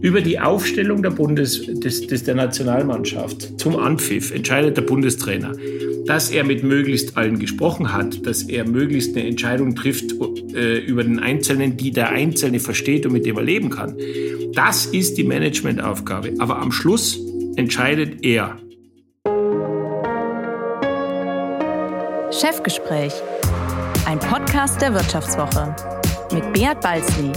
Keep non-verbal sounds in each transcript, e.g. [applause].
Über die Aufstellung der, Bundes, des, des, der Nationalmannschaft zum Anpfiff entscheidet der Bundestrainer. Dass er mit möglichst allen gesprochen hat, dass er möglichst eine Entscheidung trifft äh, über den Einzelnen, die der Einzelne versteht und mit dem er leben kann. Das ist die Managementaufgabe. Aber am Schluss entscheidet er. Chefgespräch, ein Podcast der Wirtschaftswoche mit Beat Balzli.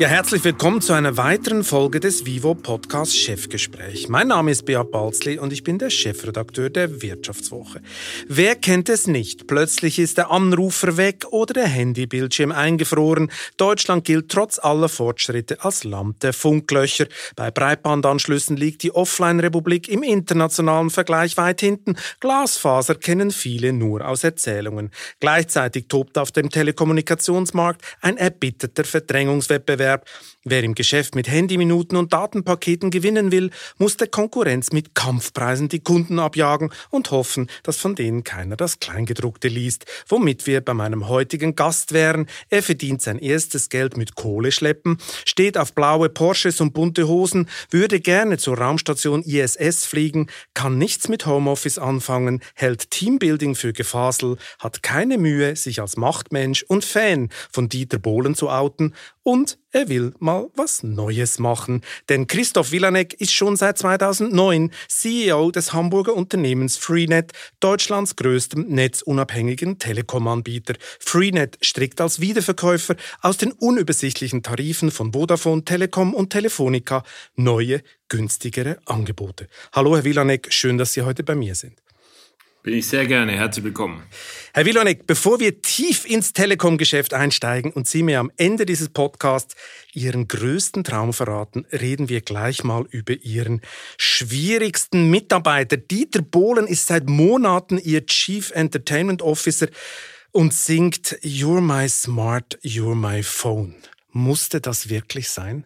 Ja, herzlich willkommen zu einer weiteren Folge des Vivo Podcast Chefgespräch. Mein Name ist Beat Balzli und ich bin der Chefredakteur der Wirtschaftswoche. Wer kennt es nicht? Plötzlich ist der Anrufer weg oder der Handybildschirm eingefroren. Deutschland gilt trotz aller Fortschritte als Land der Funklöcher. Bei Breitbandanschlüssen liegt die Offline-Republik im internationalen Vergleich weit hinten. Glasfaser kennen viele nur aus Erzählungen. Gleichzeitig tobt auf dem Telekommunikationsmarkt ein erbitterter Verdrängungswettbewerb Wettbewerb. Wer im Geschäft mit Handyminuten und Datenpaketen gewinnen will, muss der Konkurrenz mit Kampfpreisen die Kunden abjagen und hoffen, dass von denen keiner das Kleingedruckte liest. Womit wir bei meinem heutigen Gast wären. Er verdient sein erstes Geld mit Kohle schleppen, steht auf blaue Porsches und bunte Hosen, würde gerne zur Raumstation ISS fliegen, kann nichts mit Homeoffice anfangen, hält Teambuilding für Gefasel, hat keine Mühe, sich als Machtmensch und Fan von Dieter Bohlen zu outen und er will mal was Neues machen. Denn Christoph Vilanek ist schon seit 2009 CEO des Hamburger Unternehmens Freenet, Deutschlands größtem netzunabhängigen Telekom-Anbieter. Freenet strickt als Wiederverkäufer aus den unübersichtlichen Tarifen von Vodafone, Telekom und Telefonica neue, günstigere Angebote. Hallo, Herr Vilanek, schön, dass Sie heute bei mir sind. Bin ich sehr gerne. Herzlich willkommen. Herr Wilonek, bevor wir tief ins Telekom-Geschäft einsteigen und Sie mir am Ende dieses Podcasts Ihren größten Traum verraten, reden wir gleich mal über Ihren schwierigsten Mitarbeiter. Dieter Bohlen ist seit Monaten Ihr Chief Entertainment Officer und singt You're my smart, you're my phone. Musste das wirklich sein?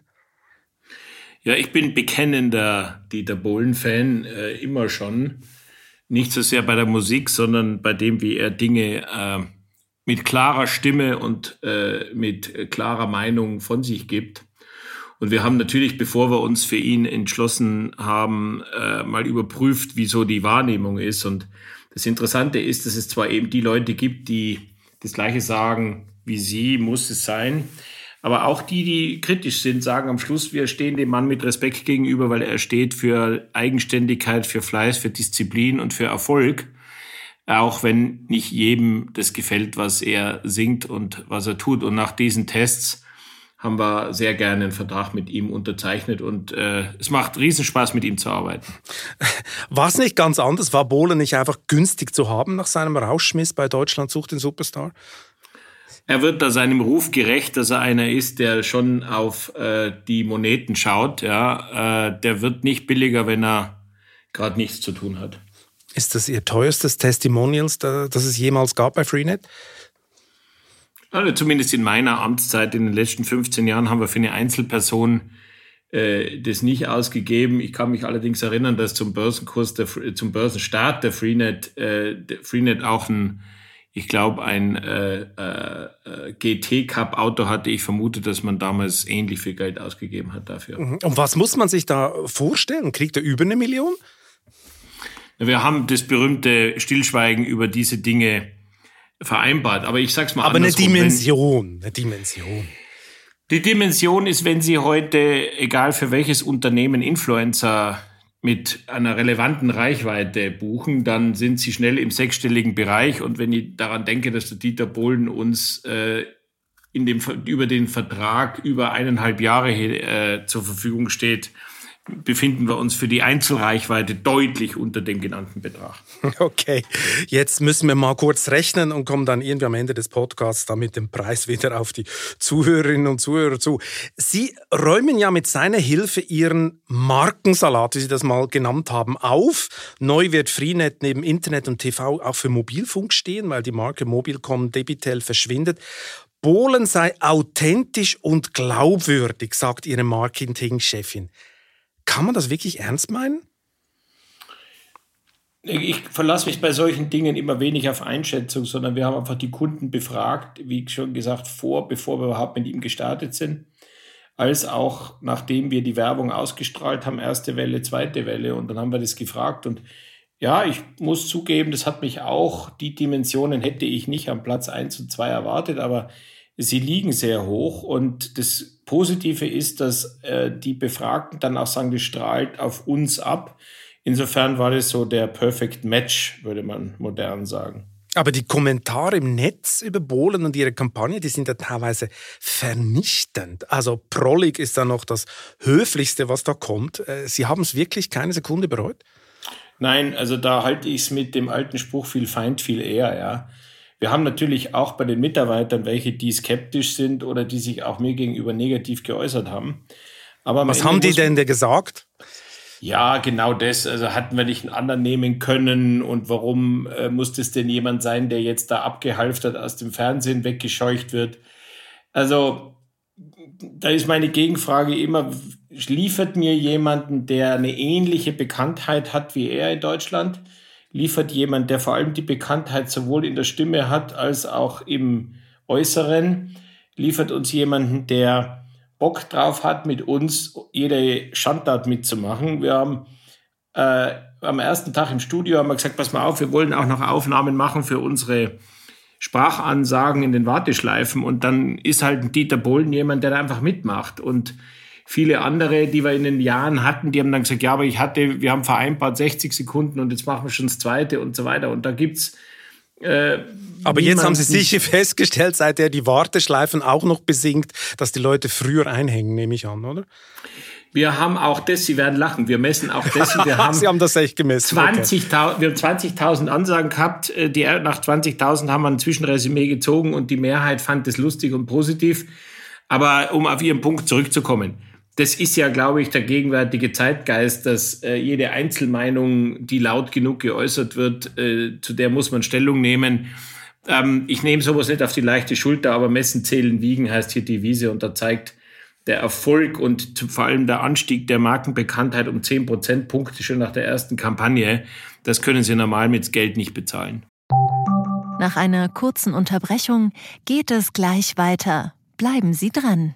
Ja, ich bin bekennender Dieter Bohlen-Fan, äh, immer schon nicht so sehr bei der Musik, sondern bei dem, wie er Dinge äh, mit klarer Stimme und äh, mit klarer Meinung von sich gibt. Und wir haben natürlich, bevor wir uns für ihn entschlossen haben, äh, mal überprüft, wieso die Wahrnehmung ist. Und das Interessante ist, dass es zwar eben die Leute gibt, die das Gleiche sagen wie sie, muss es sein. Aber auch die, die kritisch sind, sagen am Schluss, wir stehen dem Mann mit Respekt gegenüber, weil er steht für Eigenständigkeit, für Fleiß, für Disziplin und für Erfolg. Auch wenn nicht jedem das gefällt, was er singt und was er tut. Und nach diesen Tests haben wir sehr gerne einen Vertrag mit ihm unterzeichnet und äh, es macht Riesenspaß, mit ihm zu arbeiten. [laughs] War es nicht ganz anders? War Bohlen nicht einfach günstig zu haben nach seinem Rauschmiss bei Deutschland sucht den Superstar? Er wird da seinem Ruf gerecht, dass er einer ist, der schon auf äh, die Moneten schaut. Ja, äh, der wird nicht billiger, wenn er gerade nichts zu tun hat. Ist das Ihr teuerstes Testimonials, das es jemals gab bei Freenet? Also zumindest in meiner Amtszeit in den letzten 15 Jahren haben wir für eine Einzelperson äh, das nicht ausgegeben. Ich kann mich allerdings erinnern, dass zum Börsenkurs, der, zum Börsenstart der Freenet, äh, der Freenet auch ein ich glaube, ein äh, äh, GT-Cup-Auto hatte. Ich vermute, dass man damals ähnlich viel Geld ausgegeben hat dafür. Mhm. Und was muss man sich da vorstellen? Kriegt er über eine Million? Wir haben das berühmte Stillschweigen über diese Dinge vereinbart. Aber ich sag's mal Aber eine Dimension, eine Dimension. Die Dimension ist, wenn Sie heute, egal für welches Unternehmen, Influencer mit einer relevanten Reichweite buchen, dann sind sie schnell im sechsstelligen Bereich. Und wenn ich daran denke, dass der Dieter Bohlen uns äh, in dem, über den Vertrag über eineinhalb Jahre äh, zur Verfügung steht, befinden wir uns für die Einzelreichweite deutlich unter dem genannten Betrag. [laughs] Okay, jetzt müssen wir mal kurz rechnen und kommen dann irgendwie am Ende des Podcasts dann mit dem Preis wieder auf die Zuhörerinnen und Zuhörer zu. Sie räumen ja mit seiner Hilfe Ihren Markensalat, wie Sie das mal genannt haben, auf. Neu wird Freenet neben Internet und TV auch für Mobilfunk stehen, weil die Marke Mobilcom Debitel verschwindet. Bohlen sei authentisch und glaubwürdig, sagt Ihre Marketingchefin. Kann man das wirklich ernst meinen? Ich verlasse mich bei solchen Dingen immer wenig auf Einschätzung, sondern wir haben einfach die Kunden befragt, wie schon gesagt, vor, bevor wir überhaupt mit ihm gestartet sind, als auch nachdem wir die Werbung ausgestrahlt haben, erste Welle, zweite Welle, und dann haben wir das gefragt und ja, ich muss zugeben, das hat mich auch, die Dimensionen hätte ich nicht am Platz 1 und 2 erwartet, aber sie liegen sehr hoch und das Positive ist, dass äh, die Befragten dann auch sagen, das strahlt auf uns ab. Insofern war das so der Perfect Match, würde man modern sagen. Aber die Kommentare im Netz über Bohlen und ihre Kampagne, die sind ja teilweise vernichtend. Also Prollig ist da noch das Höflichste, was da kommt. Äh, Sie haben es wirklich keine Sekunde bereut? Nein, also da halte ich es mit dem alten Spruch viel Feind, viel eher, ja. Wir haben natürlich auch bei den Mitarbeitern welche, die skeptisch sind oder die sich auch mir gegenüber negativ geäußert haben. Aber Was haben die denn gesagt? Ja, genau das. Also hatten wir nicht einen anderen nehmen können und warum äh, muss das denn jemand sein, der jetzt da abgehalftert aus dem Fernsehen weggescheucht wird? Also da ist meine Gegenfrage immer, liefert mir jemanden, der eine ähnliche Bekanntheit hat wie er in Deutschland? Liefert jemand, der vor allem die Bekanntheit sowohl in der Stimme hat als auch im Äußeren? Liefert uns jemanden, der Bock drauf hat, mit uns jede Schandtat mitzumachen? Wir haben äh, am ersten Tag im Studio haben wir gesagt, pass mal auf, wir wollen auch noch Aufnahmen machen für unsere Sprachansagen in den Warteschleifen und dann ist halt ein Dieter Bohlen jemand, der da einfach mitmacht und viele andere, die wir in den Jahren hatten, die haben dann gesagt, ja, aber ich hatte, wir haben vereinbart 60 Sekunden und jetzt machen wir schon das zweite und so weiter und da gibt's äh, aber jetzt haben Sie sicher festgestellt, seit er die Warteschleifen auch noch besingt, dass die Leute früher einhängen, nehme ich an, oder? Wir haben auch das, Sie werden lachen, wir messen auch das. Wir [laughs] haben Sie haben das echt gemessen. 20 okay. Wir haben 20.000 Ansagen gehabt. Äh, die, nach 20.000 haben wir ein Zwischenresümee gezogen und die Mehrheit fand es lustig und positiv. Aber um auf Ihren Punkt zurückzukommen. Das ist ja, glaube ich, der gegenwärtige Zeitgeist, dass äh, jede Einzelmeinung, die laut genug geäußert wird, äh, zu der muss man Stellung nehmen. Ähm, ich nehme sowas nicht auf die leichte Schulter, aber messen, zählen, wiegen heißt hier die Wiese und da zeigt der Erfolg und vor allem der Anstieg der Markenbekanntheit um 10 Prozentpunkte schon nach der ersten Kampagne, das können Sie normal mit Geld nicht bezahlen. Nach einer kurzen Unterbrechung geht es gleich weiter. Bleiben Sie dran.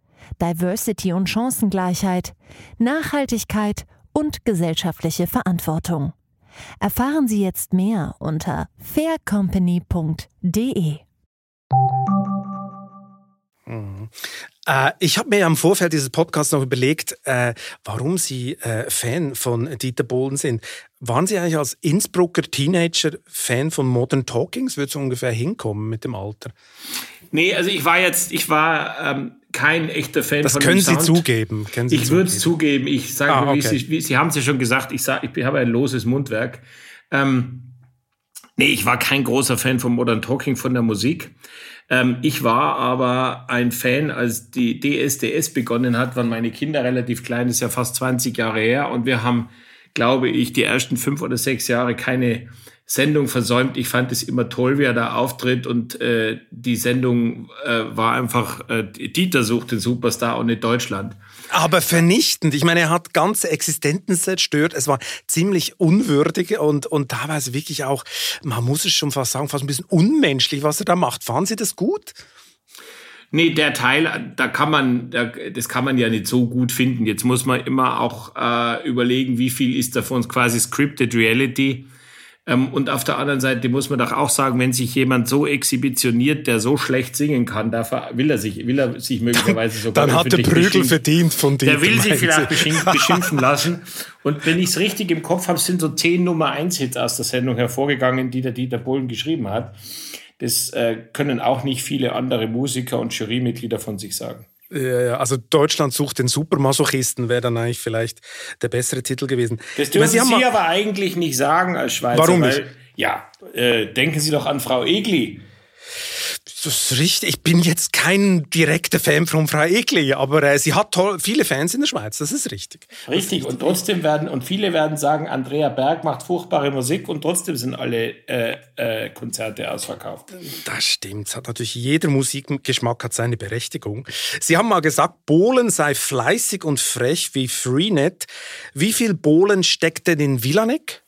Diversity und Chancengleichheit, Nachhaltigkeit und gesellschaftliche Verantwortung. Erfahren Sie jetzt mehr unter faircompany.de. Mhm. Äh, ich habe mir ja im Vorfeld dieses Podcasts noch überlegt, äh, warum Sie äh, Fan von Dieter Bohlen sind. Waren Sie eigentlich als Innsbrucker Teenager Fan von Modern Talkings? Würde so ungefähr hinkommen mit dem Alter? Nee, also ich war jetzt, ich war ähm, kein echter Fan das von können Sie Sound. zugeben. Können Sie ich würde es zugeben. Ich sage, ah, okay. Sie, wie, Sie haben es ja schon gesagt, ich, sag, ich habe ein loses Mundwerk. Ähm, nee, ich war kein großer Fan von Modern Talking, von der Musik. Ähm, ich war aber ein Fan, als die DSDS begonnen hat, waren meine Kinder relativ klein, das ist ja fast 20 Jahre her. Und wir haben, glaube ich, die ersten fünf oder sechs Jahre keine Sendung versäumt. Ich fand es immer toll, wie er da auftritt und äh, die Sendung äh, war einfach, äh, Dieter sucht den Superstar und nicht Deutschland. Aber vernichtend. Ich meine, er hat ganze Existenzen zerstört. Es war ziemlich unwürdig und, und teilweise wirklich auch, man muss es schon fast sagen, fast ein bisschen unmenschlich, was er da macht. Fanden Sie das gut? Nee, der Teil, da kann man, das kann man ja nicht so gut finden. Jetzt muss man immer auch äh, überlegen, wie viel ist davon quasi scripted Reality und auf der anderen Seite muss man doch auch sagen, wenn sich jemand so exhibitioniert, der so schlecht singen kann, dafür will er sich, will er sich möglicherweise sogar. Dann hat der Prügel verdient von dir. Der will sich vielleicht [laughs] beschimpfen lassen. Und wenn ich es richtig im Kopf habe, sind so zehn Nummer eins Hits aus der Sendung hervorgegangen, die der Dieter Bohlen geschrieben hat. Das äh, können auch nicht viele andere Musiker und Jurymitglieder von sich sagen. Ja, also Deutschland sucht den Supermasochisten wäre dann eigentlich vielleicht der bessere Titel gewesen. Das dürfen Sie, Sie aber eigentlich nicht sagen als Schweizer. Warum nicht? Ja, äh, denken Sie doch an Frau Egli. Das ist richtig. Ich bin jetzt kein direkter Fan von Frau Egli, aber äh, sie hat toll, viele Fans in der Schweiz, das ist richtig. Richtig, und trotzdem werden, und viele werden sagen, Andrea Berg macht furchtbare Musik und trotzdem sind alle äh, äh, Konzerte ausverkauft. Das stimmt, es hat natürlich jeder Musikgeschmack hat seine Berechtigung. Sie haben mal gesagt, Bohlen sei fleißig und frech wie Freenet. Wie viel Bohlen steckt denn in Villanek?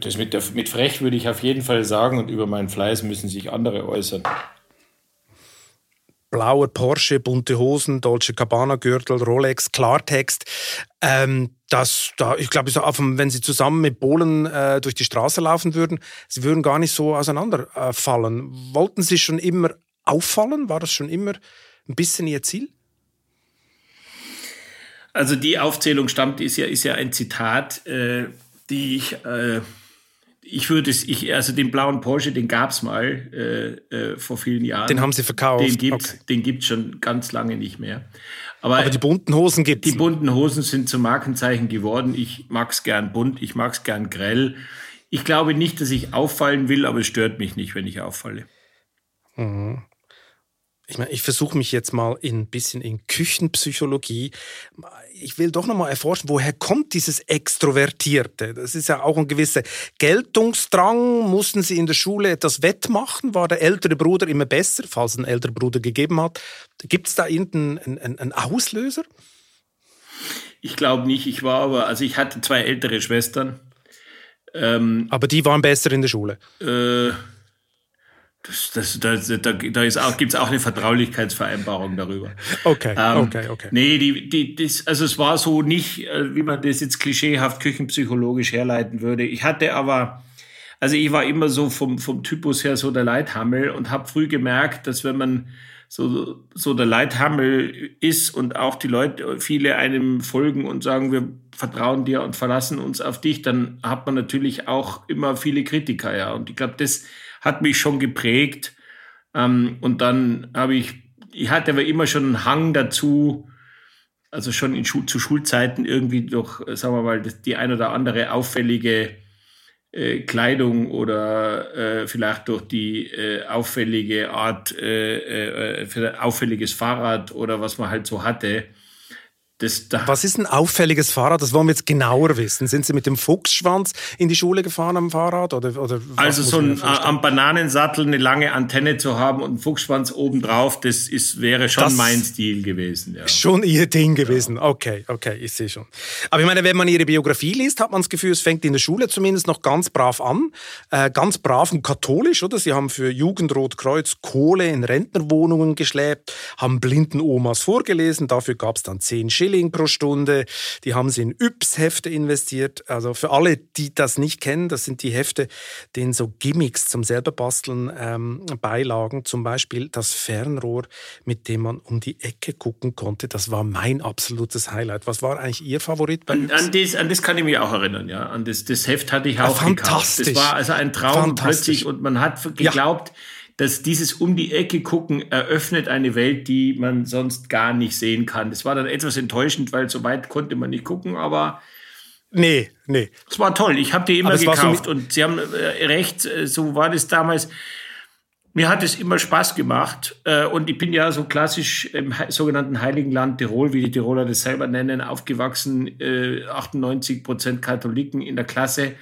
Das mit, der, mit frech würde ich auf jeden Fall sagen und über meinen Fleiß müssen sich andere äußern. Blauer Porsche, bunte Hosen, Dolce Cabana Gürtel, Rolex, Klartext. Ähm, das, da, ich glaube, so wenn Sie zusammen mit Bohlen äh, durch die Straße laufen würden, Sie würden gar nicht so auseinanderfallen. Äh, Wollten Sie schon immer auffallen? War das schon immer ein bisschen Ihr Ziel? Also die Aufzählung stammt, ist ja, ist ja ein Zitat. Äh die ich, äh, ich würde es, ich, also den blauen Porsche, den gab es mal äh, äh, vor vielen Jahren. Den haben sie verkauft. Den gibt es okay. gibt's schon ganz lange nicht mehr. Aber, Aber die bunten Hosen gibt es. Die bunten Hosen sind zum Markenzeichen geworden. Ich mag es gern bunt, ich mag es gern grell. Ich glaube nicht, dass ich auffallen will, aber es stört mich nicht, wenn ich auffalle. Mhm ich meine, ich versuche mich jetzt mal ein bisschen in Küchenpsychologie. Ich will doch noch mal erforschen, woher kommt dieses Extrovertierte? Das ist ja auch ein gewisser Geltungsdrang. Mussten Sie in der Schule etwas wettmachen? War der ältere Bruder immer besser, falls es einen älteren Bruder gegeben hat? Gibt es da irgendeinen einen, einen Auslöser? Ich glaube nicht. Ich war aber, also ich hatte zwei ältere Schwestern. Ähm, aber die waren besser in der Schule? Äh, das, das, das, da da ist auch, gibt's auch eine Vertraulichkeitsvereinbarung darüber. Okay, ähm, okay, okay. Nee, die, die, das, also es war so nicht, äh, wie man das jetzt klischeehaft küchenpsychologisch herleiten würde. Ich hatte aber, also ich war immer so vom, vom Typus her so der Leithammel und habe früh gemerkt, dass wenn man so, so der Leithammel ist und auch die Leute, viele einem folgen und sagen, wir vertrauen dir und verlassen uns auf dich, dann hat man natürlich auch immer viele Kritiker, ja. Und ich glaube, das hat mich schon geprägt. Ähm, und dann habe ich, ich hatte aber immer schon einen Hang dazu, also schon in Schu zu Schulzeiten irgendwie durch, sagen wir mal, die ein oder andere auffällige äh, Kleidung oder äh, vielleicht durch die äh, auffällige Art, äh, äh, auffälliges Fahrrad oder was man halt so hatte, da was ist ein auffälliges Fahrrad? Das wollen wir jetzt genauer wissen. Sind Sie mit dem Fuchsschwanz in die Schule gefahren am Fahrrad? Oder, oder also so ein, am Bananensattel eine lange Antenne zu haben und einen Fuchsschwanz obendrauf, das ist, wäre schon das mein Stil gewesen. Ja. Schon Ihr Ding gewesen. Ja. Okay, okay, ich sehe schon. Aber ich meine, wenn man Ihre Biografie liest, hat man das Gefühl, es fängt in der Schule zumindest noch ganz brav an. Äh, ganz brav und katholisch, oder? Sie haben für Jugendrotkreuz Kohle in Rentnerwohnungen geschleppt, haben blinden Omas vorgelesen, dafür gab es dann zehn Schilder Schilling pro Stunde. Die haben sie in Yps-Hefte investiert. Also für alle, die das nicht kennen, das sind die Hefte, denen so Gimmicks zum selberbasteln ähm, beilagen. Zum Beispiel das Fernrohr, mit dem man um die Ecke gucken konnte. Das war mein absolutes Highlight. Was war eigentlich Ihr Favorit bei an, an, das, an das kann ich mich auch erinnern. Ja, an das, das Heft hatte ich auch ja, fantastisch. gekauft. Das war also ein Traum plötzlich und man hat geglaubt, ja dass dieses um die Ecke gucken eröffnet eine Welt, die man sonst gar nicht sehen kann. Das war dann etwas enttäuschend, weil so weit konnte man nicht gucken, aber Nee, nee. Es war toll. Ich habe die immer gekauft so und Sie haben äh, recht, äh, so war das damals. Mir hat es immer Spaß gemacht äh, und ich bin ja so klassisch im sogenannten Heiligen Land Tirol, wie die Tiroler das selber nennen, aufgewachsen. 98 Prozent Katholiken in der Klasse,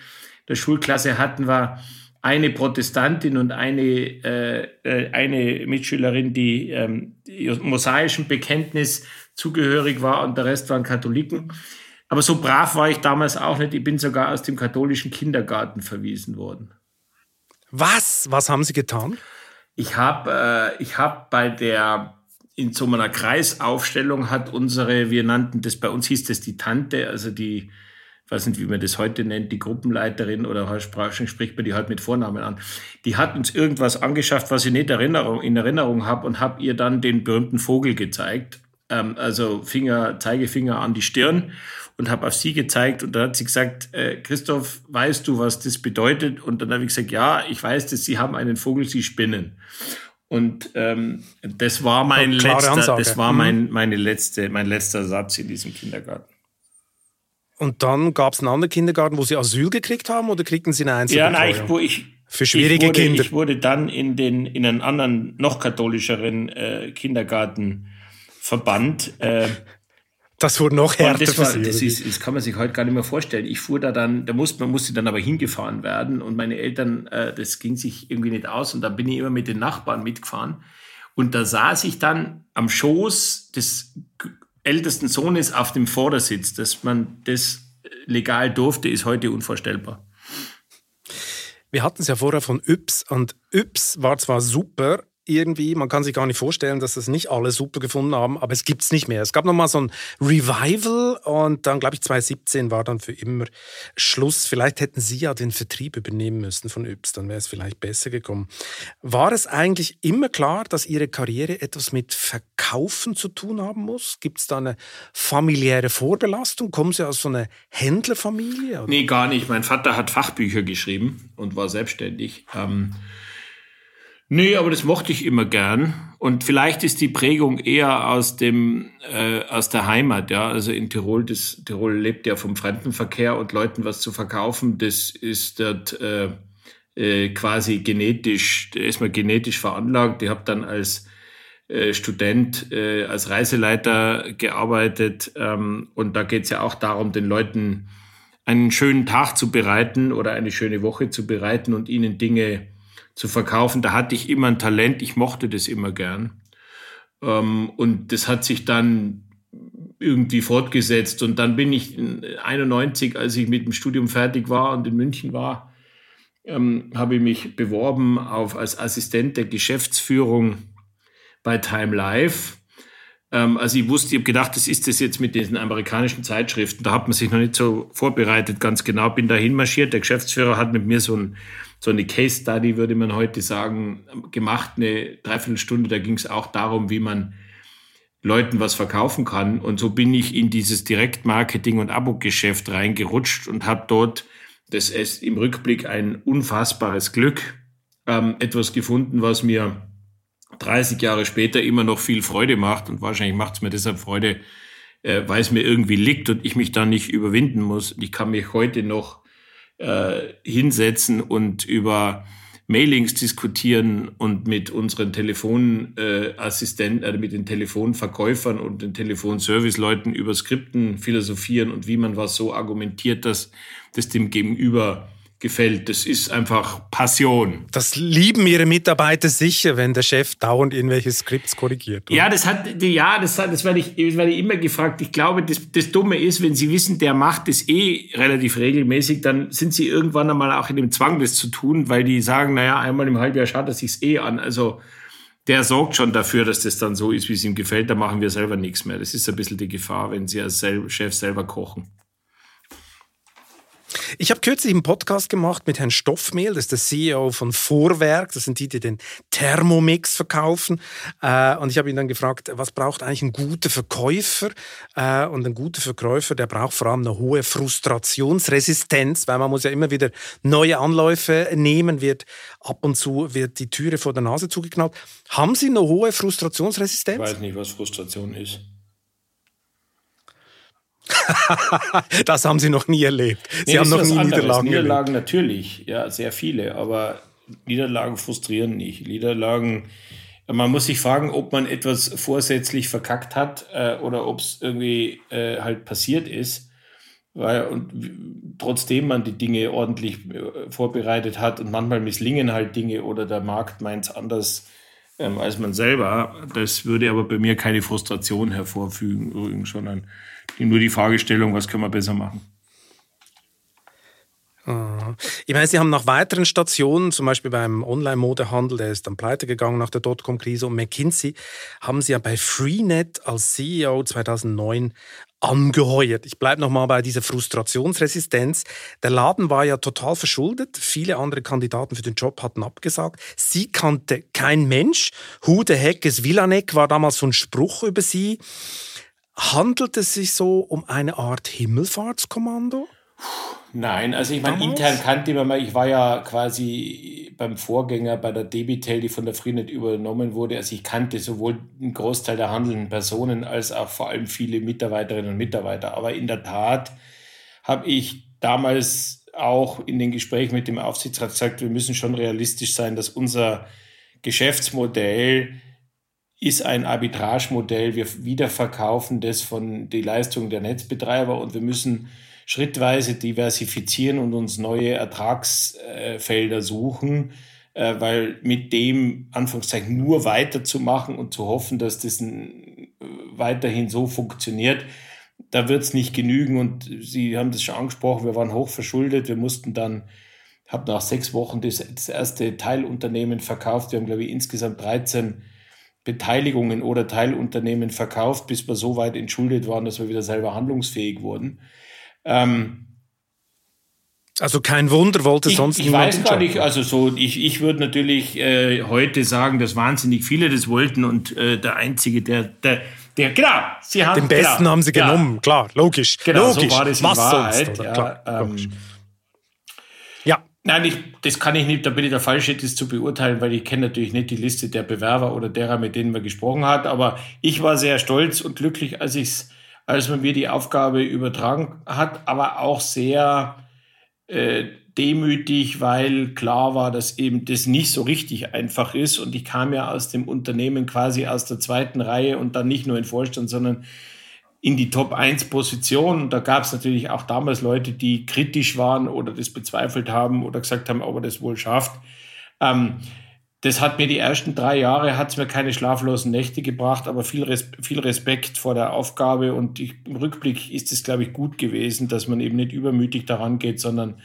der Schulklasse hatten wir eine Protestantin und eine, äh, äh, eine Mitschülerin, die ähm, mosaischen Bekenntnis zugehörig war und der Rest waren Katholiken. Aber so brav war ich damals auch nicht. Ich bin sogar aus dem katholischen Kindergarten verwiesen worden. Was? Was haben Sie getan? Ich habe äh, ich hab bei der, in so einer Kreisaufstellung hat unsere, wir nannten das, bei uns hieß das die Tante, also die ich weiß nicht, wie man das heute nennt, die Gruppenleiterin oder spricht man die halt mit Vornamen an. Die hat uns irgendwas angeschafft, was ich nicht Erinnerung, in Erinnerung habe und habe ihr dann den berühmten Vogel gezeigt. Ähm, also Finger, Zeigefinger an die Stirn und habe auf sie gezeigt und dann hat sie gesagt, äh, Christoph, weißt du, was das bedeutet? Und dann habe ich gesagt, ja, ich weiß das, Sie haben einen Vogel, Sie spinnen. Und ähm, das war mein letzter, das war mein, meine letzte, mein letzter Satz in diesem Kindergarten. Und dann gab es einen anderen Kindergarten, wo Sie Asyl gekriegt haben oder kriegten Sie eine Einzelbetreuung? Ja, nein, ich, wo ich, Für schwierige ich wurde, Kinder. Ich wurde dann in, den, in einen anderen, noch katholischeren äh, Kindergarten verbannt. Äh, das wurde noch härter das, war, das, ist, das kann man sich heute gar nicht mehr vorstellen. Ich fuhr da dann, da musste, man musste dann aber hingefahren werden und meine Eltern, äh, das ging sich irgendwie nicht aus und dann bin ich immer mit den Nachbarn mitgefahren. Und da saß ich dann am Schoß des ältesten Sohnes auf dem Vordersitz. Dass man das legal durfte, ist heute unvorstellbar. Wir hatten es ja vorher von Yps und Yps war zwar super irgendwie, man kann sich gar nicht vorstellen, dass das nicht alle super gefunden haben, aber es gibt's nicht mehr. Es gab noch mal so ein Revival und dann, glaube ich, 2017 war dann für immer Schluss. Vielleicht hätten Sie ja den Vertrieb übernehmen müssen von Yps, dann wäre es vielleicht besser gekommen. War es eigentlich immer klar, dass Ihre Karriere etwas mit Verkaufen zu tun haben muss? Gibt es da eine familiäre Vorbelastung? Kommen Sie aus so einer Händlerfamilie? oder? Nee, gar nicht. Mein Vater hat Fachbücher geschrieben und war selbstständig. Ähm, nee, aber das mochte ich immer gern. Und vielleicht ist die Prägung eher aus dem äh, aus der Heimat, ja. Also in Tirol, das Tirol lebt ja vom Fremdenverkehr und Leuten was zu verkaufen. Das ist dort äh, äh, quasi genetisch, man genetisch veranlagt. Ich habe dann als äh, Student äh, als Reiseleiter gearbeitet ähm, und da geht es ja auch darum, den Leuten einen schönen Tag zu bereiten oder eine schöne Woche zu bereiten und ihnen Dinge zu verkaufen. Da hatte ich immer ein Talent, ich mochte das immer gern. Ähm, und das hat sich dann irgendwie fortgesetzt. Und dann bin ich in 91, als ich mit dem Studium fertig war und in München war, ähm, habe ich mich beworben auf, als Assistent der Geschäftsführung bei Time Life. Ähm, also ich wusste, ich habe gedacht, das ist das jetzt mit diesen amerikanischen Zeitschriften. Da hat man sich noch nicht so vorbereitet, ganz genau. Bin da hinmarschiert. Der Geschäftsführer hat mit mir so, ein, so eine Case Study, würde man heute sagen, gemacht, eine Dreiviertelstunde. Da ging es auch darum, wie man Leuten was verkaufen kann. Und so bin ich in dieses Direktmarketing- und Abo-Geschäft reingerutscht und habe dort, das ist im Rückblick ein unfassbares Glück, ähm, etwas gefunden, was mir 30 Jahre später immer noch viel Freude macht. Und wahrscheinlich macht es mir deshalb Freude, äh, weil es mir irgendwie liegt und ich mich da nicht überwinden muss. Ich kann mich heute noch äh, hinsetzen und über Mailings diskutieren und mit unseren Telefonassistenten, äh, mit den Telefonverkäufern und den Telefonserviceleuten über Skripten philosophieren und wie man was so argumentiert, dass das dem Gegenüber gefällt. Das ist einfach Passion. Das lieben Ihre Mitarbeiter sicher, wenn der Chef dauernd irgendwelche Skripts korrigiert. oder? Ja, das hat, ja, das hat, das werde ich, das werde ich immer gefragt. Ich glaube, das, das Dumme ist, wenn Sie wissen, der macht das eh relativ regelmäßig, dann sind Sie irgendwann einmal auch in dem Zwang, das zu tun, weil die sagen, naja, einmal im Halbjahr schaut er sich's eh an. Also, der sorgt schon dafür, dass das dann so ist, wie es ihm gefällt. Da machen wir selber nichts mehr. Das ist ein bisschen die Gefahr, wenn Sie als Chef selber kochen. Ich habe kürzlich einen Podcast gemacht mit Herrn Stoffmehl, das ist der CEO von Vorwerk, das sind die, die den Thermomix verkaufen. Äh, und ich habe ihn dann gefragt, was braucht eigentlich ein guter Verkäufer? Äh, und ein guter Verkäufer, der braucht vor allem eine hohe Frustrationsresistenz, weil man muss ja immer wieder neue Anläufe nehmen, wird ab und zu wird die Türe vor der Nase zugeknallt. Haben Sie eine hohe Ich Frustrationsresistenz? weiß nicht, was Frustration ist. [laughs] Das haben Sie noch nie erlebt. Sie Nee, haben noch nie anderes. Niederlagen erlebt. Niederlagen natürlich, ja, sehr viele, aber Niederlagen frustrieren nicht. Niederlagen, man muss sich fragen, ob man etwas vorsätzlich verkackt hat äh, oder ob es irgendwie äh, halt passiert ist. Weil, und trotzdem man die Dinge ordentlich äh, vorbereitet hat und manchmal misslingen halt Dinge oder der Markt meint es anders ähm, als man selber. Das würde aber bei mir keine Frustration hervorfügen, sondern nur die Fragestellung, was können wir besser machen. Ich meine, Sie haben nach weiteren Stationen, zum Beispiel beim Online-Modehandel, der ist dann pleite gegangen nach der Dotcom-Krise, und McKinsey, haben Sie ja bei Freenet als CEO 2009 angeheuert. Ich bleibe nochmal bei dieser Frustrationsresistenz. Der Laden war ja total verschuldet. Viele andere Kandidaten für den Job hatten abgesagt. Sie kannte kein Mensch. Who the heck is Villanek war damals so ein Spruch über Sie. Handelt es sich so um eine Art Himmelfahrtskommando? Nein, also ich meine, intern kannte man mal, ich war ja quasi beim Vorgänger bei der Debitel, die von der Freenet übernommen wurde. Also ich kannte sowohl einen Großteil der handelnden Personen als auch vor allem viele Mitarbeiterinnen und Mitarbeiter. Aber in der Tat habe ich damals auch in den Gesprächen mit dem Aufsichtsrat gesagt, wir müssen schon realistisch sein, dass unser Geschäftsmodell ist ein Arbitragemodell. Wir wiederverkaufen das von die Leistungen der Netzbetreiber und wir müssen schrittweise diversifizieren und uns neue Ertragsfelder suchen, äh, weil mit dem Anführungszeichen nur weiterzumachen und zu hoffen, dass das weiterhin so funktioniert, da wird es nicht genügen. Und Sie haben das schon angesprochen, wir waren hochverschuldet. Wir mussten dann, habe nach sechs Wochen das, das erste Teilunternehmen verkauft. Wir haben, glaube ich, insgesamt 13 Beteiligungen oder Teilunternehmen verkauft, bis wir so weit entschuldet waren, dass wir wieder selber handlungsfähig wurden. Ähm, also kein Wunder, wollte ich, sonst ich weiß gar nicht, also so, ich, ich würde natürlich äh, heute sagen, dass wahnsinnig viele das wollten und äh, der Einzige, der, der, der, genau, sie haben, den Besten genau, haben sie genommen, ja. klar, logisch, genau, logisch, so war das was Wahrheit, sonst, ja, klar, ähm. Nein, ich, das kann ich nicht, da bin ich der Falsche, das zu beurteilen, weil ich kenne natürlich nicht die Liste der Bewerber oder derer, mit denen man gesprochen hat. Aber ich war sehr stolz und glücklich, als ich's, als man mir die Aufgabe übertragen hat, aber auch sehr äh, demütig, weil klar war, dass eben das nicht so richtig einfach ist. Und ich kam ja aus dem Unternehmen quasi aus der zweiten Reihe und dann nicht nur in Vorstand, sondern in die Top 1 Position. Da gab es natürlich auch damals Leute, die kritisch waren oder das bezweifelt haben oder gesagt haben, ob er das wohl schafft. Ähm, das hat mir die ersten drei Jahre, hat es mir keine schlaflosen Nächte gebracht, aber viel, Res viel Respekt vor der Aufgabe. Und ich, im Rückblick ist es, glaube ich, gut gewesen, dass man eben nicht übermütig daran geht, sondern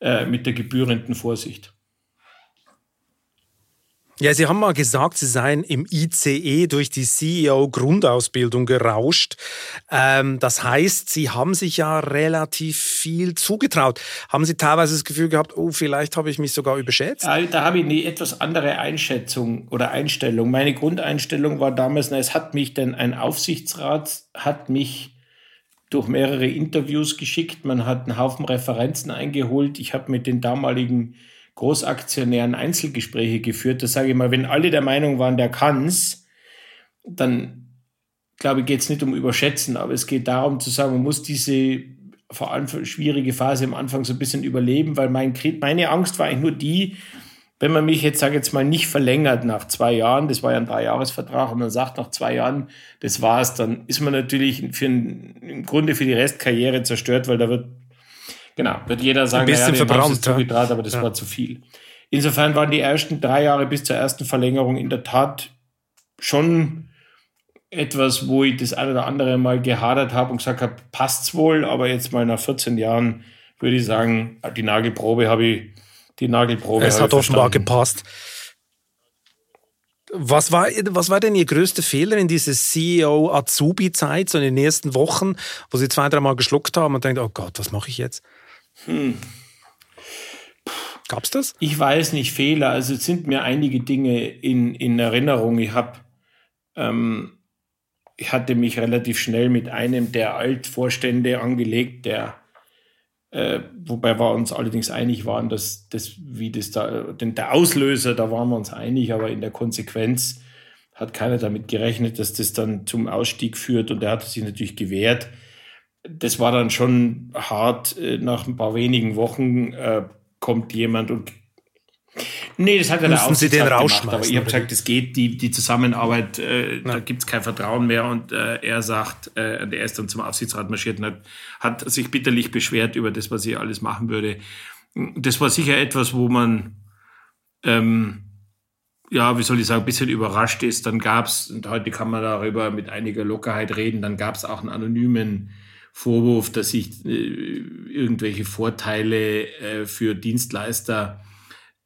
äh, mit der gebührenden Vorsicht. Ja, Sie haben mal gesagt, Sie seien im ICE durch die CEO-Grundausbildung gerauscht. Ähm, das heißt, Sie haben sich ja relativ viel zugetraut. Haben Sie teilweise das Gefühl gehabt, oh, vielleicht habe ich mich sogar überschätzt? Ja, da habe ich eine etwas andere Einschätzung oder Einstellung. Meine Grundeinstellung war damals, na, es hat mich denn ein Aufsichtsrat, hat mich durch mehrere Interviews geschickt. Man hat einen Haufen Referenzen eingeholt. Ich habe mit den damaligen Großaktionären Einzelgespräche geführt. Das sage ich mal, wenn alle der Meinung waren, der kann's, dann glaube ich, geht es nicht um Überschätzen, aber es geht darum zu sagen, man muss diese vor allem schwierige Phase am Anfang so ein bisschen überleben, weil mein, meine Angst war eigentlich nur die, wenn man mich jetzt, sage jetzt mal, nicht verlängert nach zwei Jahren, das war ja ein Dreijahresvertrag, und man sagt nach zwei Jahren, das war's, dann ist man natürlich für im Grunde für die Restkarriere zerstört, weil da wird Genau, wird jeder sagen, ein bisschen ja, verbrannt, ja. zugetraut, aber das ja. war zu viel. Insofern waren die ersten drei Jahre bis zur ersten Verlängerung in der Tat schon etwas, wo ich das eine oder andere Mal gehadert habe und gesagt habe, passt's wohl, aber jetzt mal nach 14 Jahren würde ich sagen, die Nagelprobe habe ich, die Nagelprobe. Es hat offenbar gepasst. Was war, was war denn Ihr größter Fehler in dieser CEO-Azubi-Zeit, so in den ersten Wochen, wo Sie zwei, dreimal geschluckt haben und denken, oh Gott, was mache ich jetzt? Hm. Gab's das? Ich weiß nicht, Fehler. Also es sind mir einige Dinge in, in Erinnerung. Ich habe, ähm, ich hatte mich relativ schnell mit einem der Altvorstände angelegt, der, äh, wobei wir uns allerdings einig waren, dass das, wie das da, denn der Auslöser, da waren wir uns einig, aber in der Konsequenz hat keiner damit gerechnet, dass das dann zum Ausstieg führt und der hat sich natürlich gewehrt das war dann schon hart. Äh, nach ein paar wenigen Wochen äh, kommt jemand und Nee, das hat er Müssen Sie den gemacht, aber ich habe gesagt, es geht, die, die Zusammenarbeit, äh, da gibt es kein Vertrauen mehr und äh, er sagt, äh, er ist dann zum Aufsichtsrat marschiert und hat, hat sich bitterlich beschwert über das, was ich alles machen würde. Das war sicher etwas, wo man, ähm, ja, wie soll ich sagen, ein bisschen überrascht ist. Dann gab es, und heute kann man darüber mit einiger Lockerheit reden, dann gab es auch einen anonymen Vorwurf, dass ich äh, irgendwelche Vorteile äh, für Dienstleister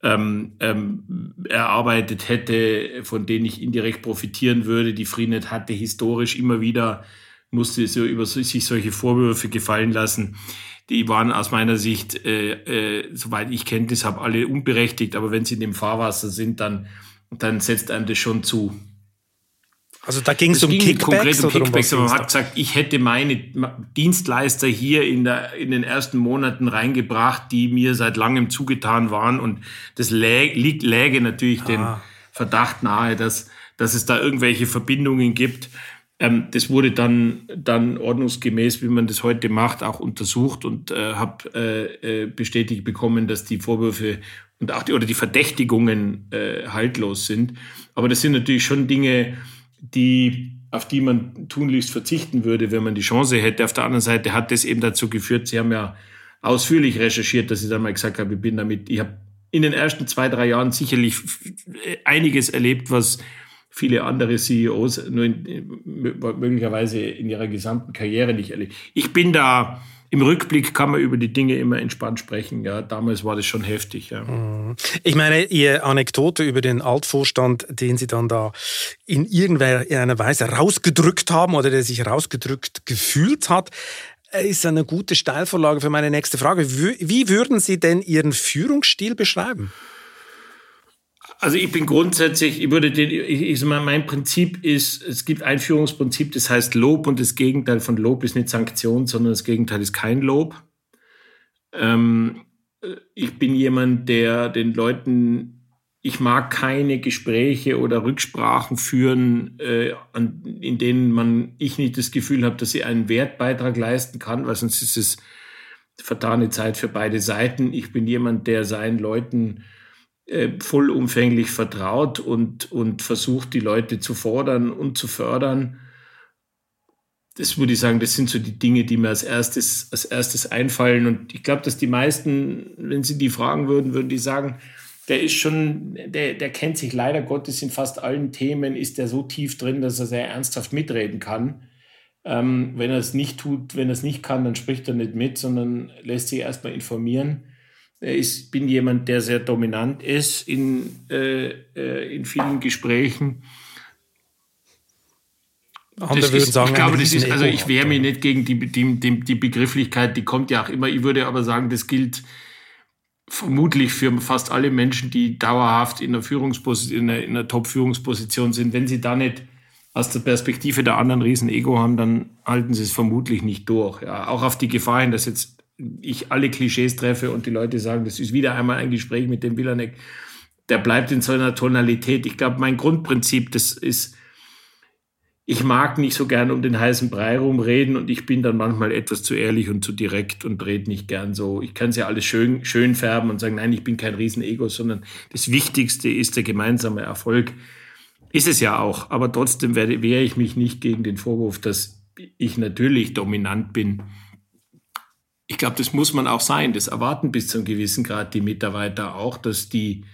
ähm, ähm, erarbeitet hätte, von denen ich indirekt profitieren würde. Die Freenet hatte historisch immer wieder, musste so über sich solche Vorwürfe gefallen lassen. Die waren aus meiner Sicht, äh, äh, soweit ich Kenntnis habe, alle unberechtigt. Aber wenn sie in dem Fahrwasser sind, dann, dann setzt einem das schon zu. Also da ging es um Kickbacks konkret um Kickbacks, aber man hat gesagt, ich hätte meine Dienstleister hier in, der, in den ersten Monaten reingebracht, die mir seit langem zugetan waren und das lä liegt, läge natürlich ah. den Verdacht nahe, dass, dass es da irgendwelche Verbindungen gibt. Ähm, das wurde dann, dann ordnungsgemäß, wie man das heute macht, auch untersucht und äh, habe äh, äh, bestätigt bekommen, dass die Vorwürfe und auch die, oder die Verdächtigungen äh, haltlos sind. Aber das sind natürlich schon Dinge, die auf die man tunlichst verzichten würde, wenn man die Chance hätte. Auf der anderen Seite hat das eben dazu geführt, Sie haben ja ausführlich recherchiert, dass ich dann mal gesagt habe, ich bin damit, ich habe in den ersten zwei, drei Jahren sicherlich einiges erlebt, was viele andere CEOs nur in, möglicherweise in ihrer gesamten Karriere nicht erlebt. Ich bin da im Rückblick kann man über die Dinge immer entspannt sprechen. Ja, damals war das schon heftig. Ja. Mhm. Ich meine, Ihre Anekdote über den Altvorstand, den Sie dann da in irgendeiner Weise rausgedrückt haben oder der sich rausgedrückt gefühlt hat, ist eine gute Steilvorlage für meine nächste Frage. Wie würden Sie denn Ihren Führungsstil beschreiben? Also ich bin grundsätzlich, ich würde den, ich, ich mal, mein Prinzip ist, es gibt ein Führungsprinzip, das heißt Lob und das Gegenteil von Lob ist nicht Sanktion, sondern das Gegenteil ist kein Lob. Ähm, ich bin jemand, der den Leuten, ich mag keine Gespräche oder Rücksprachen führen, äh, an, in denen man, ich nicht das Gefühl habe, dass sie einen Wertbeitrag leisten kann, weil sonst ist es vertane Zeit für beide Seiten. Ich bin jemand, der seinen Leuten vollumfänglich vertraut und, und versucht, die Leute zu fordern und zu fördern. Das würde ich sagen, das sind so die Dinge, die mir als erstes, als erstes einfallen. Und ich glaube, dass die meisten, wenn sie die fragen würden, würden die sagen, der ist schon, der, der kennt sich leider Gottes in fast allen Themen, ist der so tief drin, dass er sehr ernsthaft mitreden kann. Ähm, wenn er es nicht tut, wenn er es nicht kann, dann spricht er nicht mit, sondern lässt sich erstmal informieren. Ich bin jemand, der sehr dominant ist in, äh, äh in vielen Gesprächen. Andere würden sagen, ich glaube, das ist, also ich wehre mich nicht gegen die, die, die, die Begrifflichkeit, die kommt ja auch immer. Ich würde aber sagen, das gilt vermutlich für fast alle Menschen, die dauerhaft in einer Führungsposition, in einer, in einer Top-Führungsposition sind. Wenn sie da nicht aus der Perspektive der anderen riesen Ego haben, dann halten sie es vermutlich nicht durch. Ja, auch auf die Gefahr hin, dass jetzt ich alle Klischees treffe und die Leute sagen, das ist wieder einmal ein Gespräch mit dem Villanek, der bleibt in so einer Tonalität. Ich glaube, mein Grundprinzip, das ist, ich mag nicht so gern um den heißen Brei rumreden und ich bin dann manchmal etwas zu ehrlich und zu direkt und rede nicht gern so. Ich kann es ja alles schön, schön färben und sagen, nein, ich bin kein Riesenego, sondern das Wichtigste ist der gemeinsame Erfolg. Ist es ja auch, aber trotzdem wehre ich mich nicht gegen den Vorwurf, dass ich natürlich dominant bin ich glaube, das muss man auch sein. Das erwarten bis zu einem gewissen Grad die Mitarbeiter auch, dass die,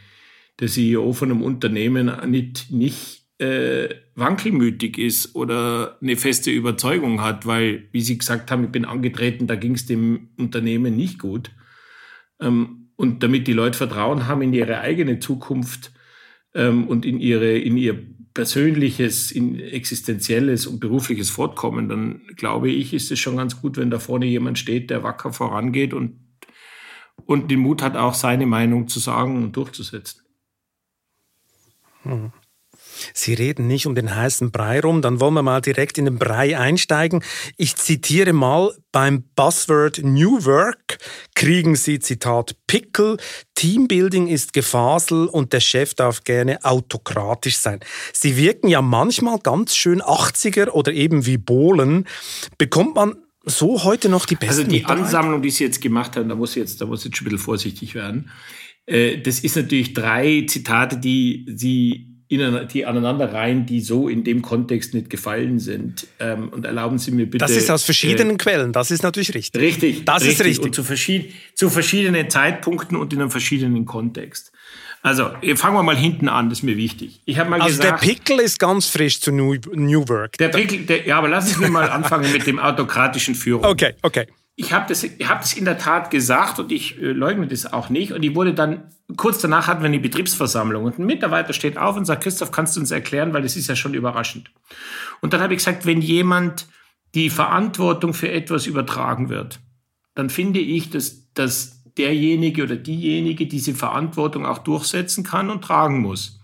der CEO von einem Unternehmen nicht, nicht äh, wankelmütig ist oder eine feste Überzeugung hat, weil, wie Sie gesagt haben, ich bin angetreten, da ging es dem Unternehmen nicht gut. Ähm, und damit die Leute Vertrauen haben in ihre eigene Zukunft ähm, und in, ihre, in ihr persönliches, in existenzielles und berufliches Fortkommen, dann glaube ich, ist es schon ganz gut, wenn da vorne jemand steht, der wacker vorangeht und, und den Mut hat, auch seine Meinung zu sagen und durchzusetzen. Hm. Sie reden nicht um den heißen Brei rum, dann wollen wir mal direkt in den Brei einsteigen. Ich zitiere mal, beim Buzzword New Work kriegen Sie, Zitat, Pickel, Teambuilding ist Gefasel und der Chef darf gerne autokratisch sein. Sie wirken ja manchmal ganz schön 80er oder eben wie Bohlen. Bekommt man so heute noch die besten Also die Ansammlung, die Sie jetzt gemacht haben, da muss ich jetzt, da muss ich jetzt schon ein bisschen vorsichtig werden. Äh, das ist natürlich drei Zitate, die Sie die aneinanderreihen, die so in dem Kontext nicht gefallen sind. Ähm, und erlauben Sie mir bitte. Das ist aus verschiedenen äh, Quellen, das ist natürlich richtig. Richtig. Das richtig. ist richtig. Und zu, verschied zu verschiedenen Zeitpunkten und in einem verschiedenen Kontext. Also, fangen wir mal hinten an, das ist mir wichtig. Ich habe mal also gesagt, der Pickel ist ganz frisch zu New, New Work. Der Pickel, der, ja, aber lassen Sie mich mal anfangen mit dem autokratischen Führung. Okay, okay ich habe das, ich hab das in der Tat gesagt und ich äh, leugne das auch nicht. Und die wurde dann, kurz danach hatten wir eine Betriebsversammlung und ein Mitarbeiter steht auf und sagt, Christoph, kannst du uns erklären, weil das ist ja schon überraschend. Und dann habe ich gesagt, wenn jemand die Verantwortung für etwas übertragen wird, dann finde ich, dass, dass derjenige oder diejenige diese Verantwortung auch durchsetzen kann und tragen muss.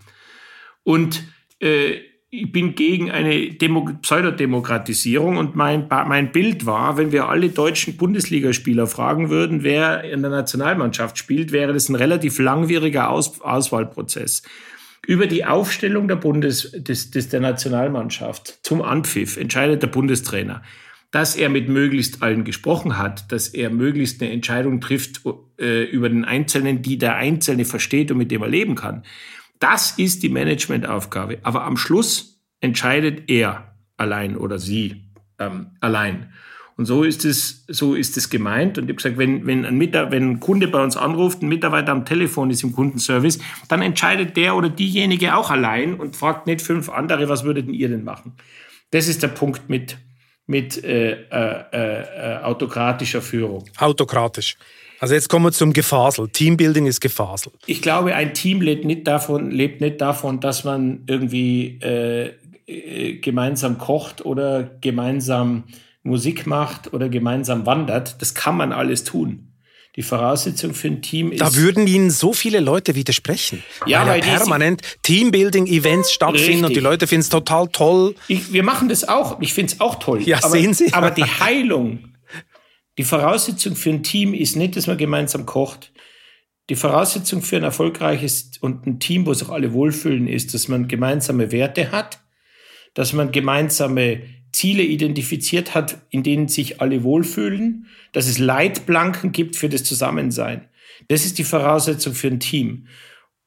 Und äh, ich bin gegen eine Demo Pseudodemokratisierung und mein, mein Bild war, wenn wir alle deutschen Bundesligaspieler fragen würden, wer in der Nationalmannschaft spielt, wäre das ein relativ langwieriger Aus Auswahlprozess. Über die Aufstellung der Bundes, des, des der Nationalmannschaft zum Anpfiff entscheidet der Bundestrainer dass er mit möglichst allen gesprochen hat, dass er möglichst eine Entscheidung trifft äh, über den Einzelnen, die der Einzelne versteht und mit dem er leben kann. Das ist die Managementaufgabe. Aber am Schluss entscheidet er allein oder sie ähm, allein. Und so ist es, so ist es gemeint. Und ich habe gesagt, wenn, wenn, ein wenn ein Kunde bei uns anruft, ein Mitarbeiter am Telefon ist im Kundenservice, dann entscheidet der oder diejenige auch allein und fragt nicht fünf andere, was würdet ihr denn machen? Das ist der Punkt mit mit äh, äh, äh, autokratischer Führung. Autokratisch. Also jetzt kommen wir zum Gefasel. Teambuilding ist Gefasel. Ich glaube, ein Team lebt nicht davon, lebt nicht davon dass man irgendwie äh, äh, gemeinsam kocht oder gemeinsam Musik macht oder gemeinsam wandert. Das kann man alles tun. Die Voraussetzung für ein Team ist. Da würden Ihnen so viele Leute widersprechen. Ja, weil, weil permanent Teambuilding-Events stattfinden richtig. und die Leute finden es total toll. Ich, wir machen das auch. Ich finde es auch toll. Ja, aber, sehen Sie. Aber die Heilung, die Voraussetzung für ein Team ist nicht, dass man gemeinsam kocht. Die Voraussetzung für ein erfolgreiches und ein Team, wo sich alle wohlfühlen, ist, dass man gemeinsame Werte hat, dass man gemeinsame Ziele identifiziert hat, in denen sich alle wohlfühlen, dass es Leitplanken gibt für das Zusammensein. Das ist die Voraussetzung für ein Team.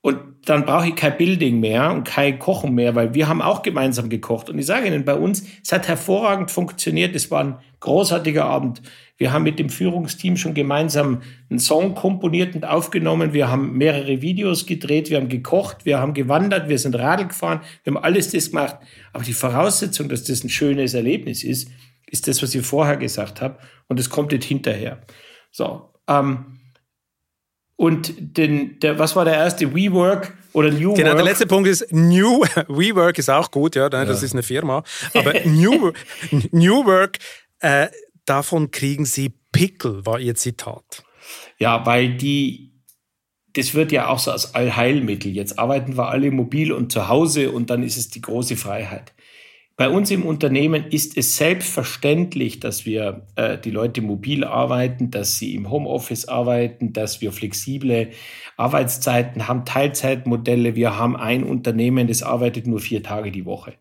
Und dann brauche ich kein Building mehr und kein Kochen mehr, weil wir haben auch gemeinsam gekocht. Und ich sage Ihnen, bei uns, es hat hervorragend funktioniert. Es war ein großartiger Abend. Wir haben mit dem Führungsteam schon gemeinsam einen Song komponiert und aufgenommen. Wir haben mehrere Videos gedreht. Wir haben gekocht. Wir haben gewandert. Wir sind Radl gefahren. Wir haben alles das gemacht. Aber die Voraussetzung, dass das ein schönes Erlebnis ist, ist das, was ich vorher gesagt habe. Und das kommt nicht hinterher. So, ähm, und den, der, was war der erste? WeWork oder New Genau, der letzte Punkt ist New, [laughs] WeWork ist auch gut, ja, das ja. ist eine Firma. Aber New, [laughs] New Work, äh, davon kriegen Sie Pickel, war Ihr Zitat. Ja, weil die, das wird ja auch so als Allheilmittel. Jetzt arbeiten wir alle mobil und zu Hause und dann ist es die große Freiheit. Bei uns im Unternehmen ist es selbstverständlich, dass wir äh, die Leute mobil arbeiten, dass sie im Homeoffice arbeiten, dass wir flexible Arbeitszeiten haben, Teilzeitmodelle. Wir haben ein Unternehmen, das arbeitet nur vier Tage die Woche.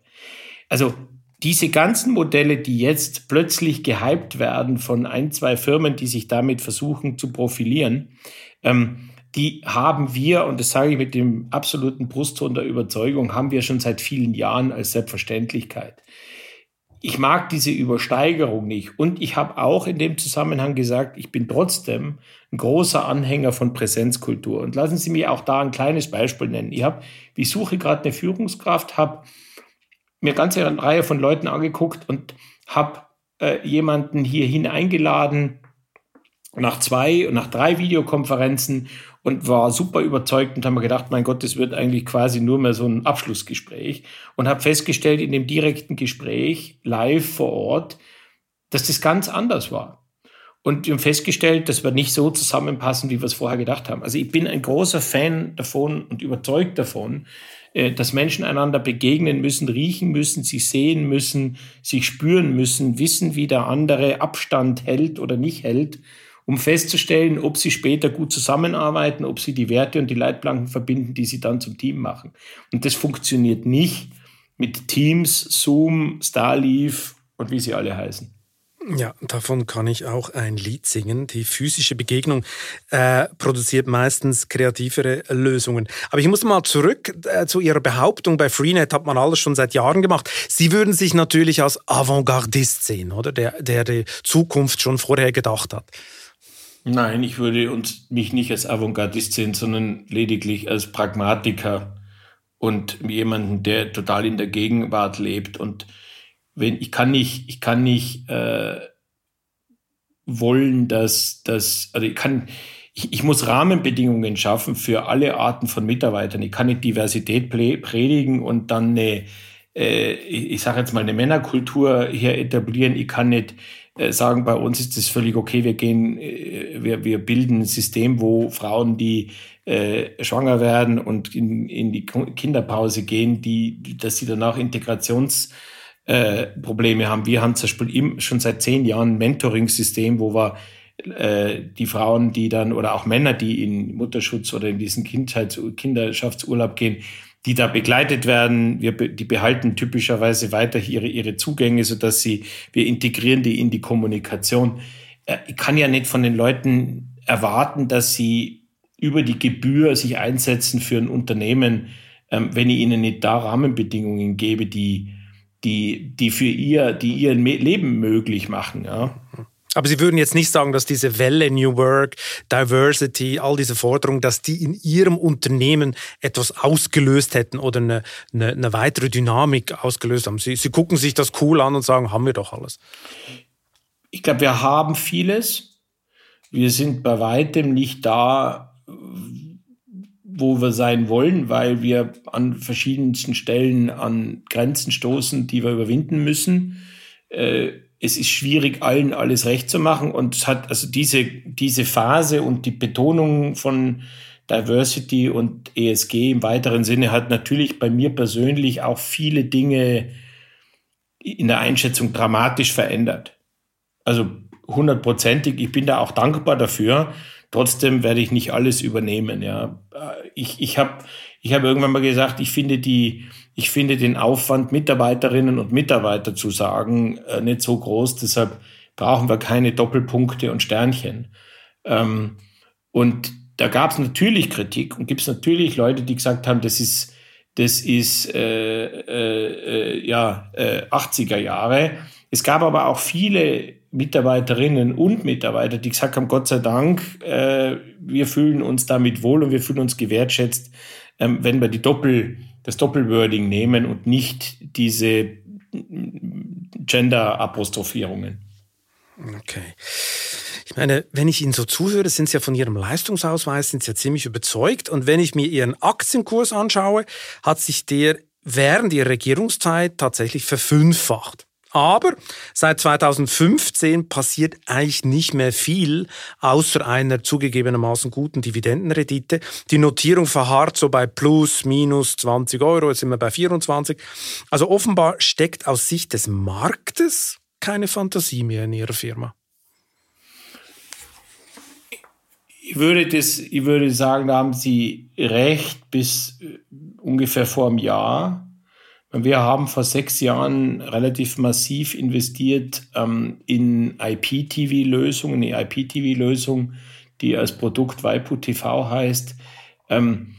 Also diese ganzen Modelle, die jetzt plötzlich gehypt werden von ein, zwei Firmen, die sich damit versuchen zu profilieren, ähm, die haben wir, und das sage ich mit dem absoluten Brustton der Überzeugung, haben wir schon seit vielen Jahren als Selbstverständlichkeit. Ich mag diese Übersteigerung nicht. Und ich habe auch in dem Zusammenhang gesagt, ich bin trotzdem ein großer Anhänger von Präsenzkultur. Und lassen Sie mich auch da ein kleines Beispiel nennen. Ich, hab, ich suche gerade eine Führungskraft, habe mir ganze Reihe von Leuten angeguckt und habe äh, jemanden hierhin eingeladen, nach zwei und nach drei Videokonferenzen und war super überzeugt und habe mir gedacht, mein Gott, das wird eigentlich quasi nur mehr so ein Abschlussgespräch und habe festgestellt in dem direkten Gespräch live vor Ort, dass das ganz anders war. Und wir haben festgestellt, dass wir nicht so zusammenpassen, wie wir es vorher gedacht haben. Also ich bin ein großer Fan davon und überzeugt davon, dass Menschen einander begegnen müssen, riechen müssen, sich sehen müssen, sich spüren müssen, wissen, wie der andere Abstand hält oder nicht hält um festzustellen, ob sie später gut zusammenarbeiten, ob sie die Werte und die Leitplanken verbinden, die sie dann zum Team machen. Und das funktioniert nicht mit Teams, Zoom, Starleaf und wie sie alle heißen. Ja, davon kann ich auch ein Lied singen. Die physische Begegnung äh, produziert meistens kreativere Lösungen. Aber ich muss mal zurück äh, zu Ihrer Behauptung. Bei Freenet hat man alles schon seit Jahren gemacht. Sie würden sich natürlich als Avantgardist sehen, oder? Der, der die Zukunft schon vorher gedacht hat. Nein, ich würde uns, mich nicht als Avantgardist sehen, sondern lediglich als Pragmatiker und jemanden, der total in der Gegenwart lebt. Und wenn ich kann nicht, ich kann nicht äh, wollen, dass das, also ich kann, ich, ich muss Rahmenbedingungen schaffen für alle Arten von Mitarbeitern. Ich kann nicht Diversität predigen und dann eine, äh, ich, sage jetzt mal eine Männerkultur hier etablieren. Ich kann nicht äh, sagen, bei uns ist es völlig okay, wir gehen, äh, wir, wir bilden ein System, wo Frauen, die äh, schwanger werden und in, in die Kinderpause gehen, die, dass sie danach Integrationsprobleme äh, haben. Wir haben zum Beispiel schon seit zehn Jahren ein Mentoring-System, wo wir äh, die Frauen, die dann oder auch Männer, die in Mutterschutz oder in diesen Kindheits Kinderschaftsurlaub gehen, die da begleitet werden. Wir, die behalten typischerweise weiter ihre, ihre Zugänge, sodass sie, wir integrieren die in die Kommunikation. Äh, ich kann ja nicht von den Leuten erwarten, dass sie über die Gebühr sich einsetzen für ein Unternehmen, ähm, wenn ich ihnen nicht da Rahmenbedingungen gebe, die, die, die für ihr, die ihr Leben möglich machen, ja. Aber Sie würden jetzt nicht sagen, dass diese Welle New Work, Diversity, all diese Forderungen, dass die in Ihrem Unternehmen etwas ausgelöst hätten oder eine, eine, eine weitere Dynamik ausgelöst haben. Sie, Sie gucken sich das cool an und sagen, haben wir doch alles. Ich glaube, wir haben vieles. Wir sind bei weitem nicht da, wo wir sein wollen, weil wir an verschiedensten Stellen an Grenzen stoßen, die wir überwinden müssen. Äh, es ist schwierig, allen alles recht zu machen. Und es hat also diese, diese Phase und die Betonung von Diversity und ESG im weiteren Sinne hat natürlich bei mir persönlich auch viele Dinge in der Einschätzung dramatisch verändert. Also hundertprozentig. Ich bin da auch dankbar dafür. Trotzdem werde ich nicht alles übernehmen. Ja, ich, ich habe ich hab irgendwann mal gesagt, ich finde die, ich finde den Aufwand, Mitarbeiterinnen und Mitarbeiter zu sagen, äh, nicht so groß. Deshalb brauchen wir keine Doppelpunkte und Sternchen. Ähm, und da gab es natürlich Kritik und gibt es natürlich Leute, die gesagt haben, das ist, das ist äh, äh, äh ja, äh, 80er Jahre. Es gab aber auch viele Mitarbeiterinnen und Mitarbeiter, die gesagt haben, Gott sei Dank, äh, wir fühlen uns damit wohl und wir fühlen uns gewertschätzt, ähm, wenn wir die Doppel das Doppelwording nehmen und nicht diese Gender-Apostrophierungen. Okay. Ich meine, wenn ich Ihnen so zuhöre, sind Sie ja von Ihrem Leistungsausweis sind Sie ja ziemlich überzeugt. Und wenn ich mir Ihren Aktienkurs anschaue, hat sich der während Ihrer Regierungszeit tatsächlich verfünffacht. Aber seit 2015 passiert eigentlich nicht mehr viel, außer einer zugegebenermaßen guten Dividendenrendite. Die Notierung verharrt so bei plus, minus 20 Euro, jetzt sind wir bei 24. Also offenbar steckt aus Sicht des Marktes keine Fantasie mehr in Ihrer Firma. Ich würde, das, ich würde sagen, da haben Sie recht bis äh, ungefähr vor einem Jahr. Wir haben vor sechs Jahren relativ massiv investiert ähm, in IPTV-Lösungen, eine IPTV-Lösung, die als Produkt Waipu TV heißt. Ähm,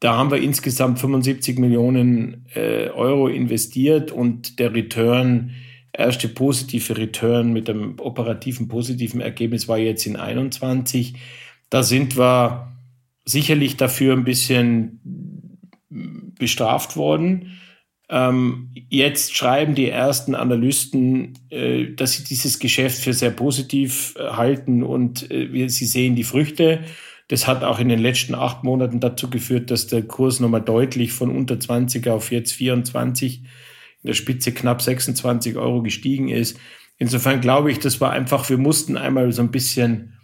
da haben wir insgesamt 75 Millionen äh, Euro investiert und der Return, erste positive Return mit einem operativen positiven Ergebnis war jetzt in 21. Da sind wir sicherlich dafür ein bisschen bestraft worden. Ähm, jetzt schreiben die ersten Analysten, äh, dass sie dieses Geschäft für sehr positiv äh, halten und äh, sie sehen die Früchte. Das hat auch in den letzten acht Monaten dazu geführt, dass der Kurs nochmal deutlich von unter 20 auf jetzt 24, in der Spitze knapp 26 Euro gestiegen ist. Insofern glaube ich, das war einfach, wir mussten einmal so ein bisschen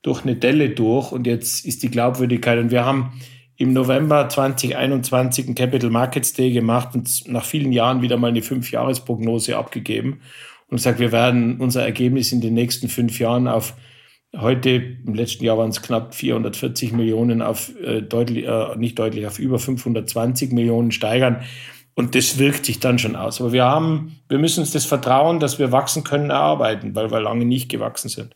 durch eine Delle durch und jetzt ist die Glaubwürdigkeit und wir haben im November 2021 ein Capital Markets Day gemacht und nach vielen Jahren wieder mal eine Fünfjahresprognose abgegeben und gesagt, wir werden unser Ergebnis in den nächsten fünf Jahren auf heute, im letzten Jahr waren es knapp 440 Millionen auf äh, deutlich, äh, nicht deutlich, auf über 520 Millionen steigern. Und das wirkt sich dann schon aus. Aber wir haben, wir müssen uns das Vertrauen, dass wir wachsen können, erarbeiten, weil wir lange nicht gewachsen sind.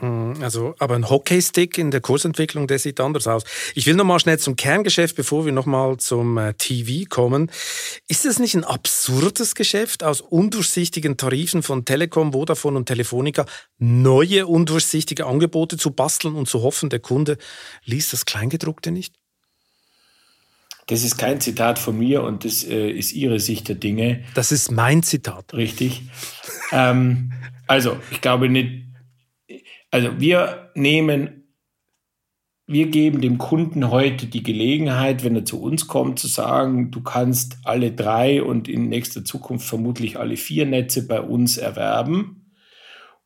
Mhm, also, aber ein Hockeystick in der Kursentwicklung, der sieht anders aus. Ich will noch mal schnell zum Kerngeschäft, bevor wir noch mal zum äh, TV kommen. Ist es nicht ein absurdes Geschäft, aus undurchsichtigen Tarifen von Telekom, Vodafone und Telefonica neue undurchsichtige Angebote zu basteln und zu hoffen, der Kunde liest das Kleingedruckte nicht? Das ist kein Zitat von mir und das äh, ist Ihre Sicht der Dinge. Das ist mein Zitat. Richtig. ähm, also, ich glaube nicht, also wir nehmen, wir geben dem Kunden heute die Gelegenheit, wenn er zu uns kommt, zu sagen, du kannst alle drei und in nächster Zukunft vermutlich alle vier Netze bei uns erwerben.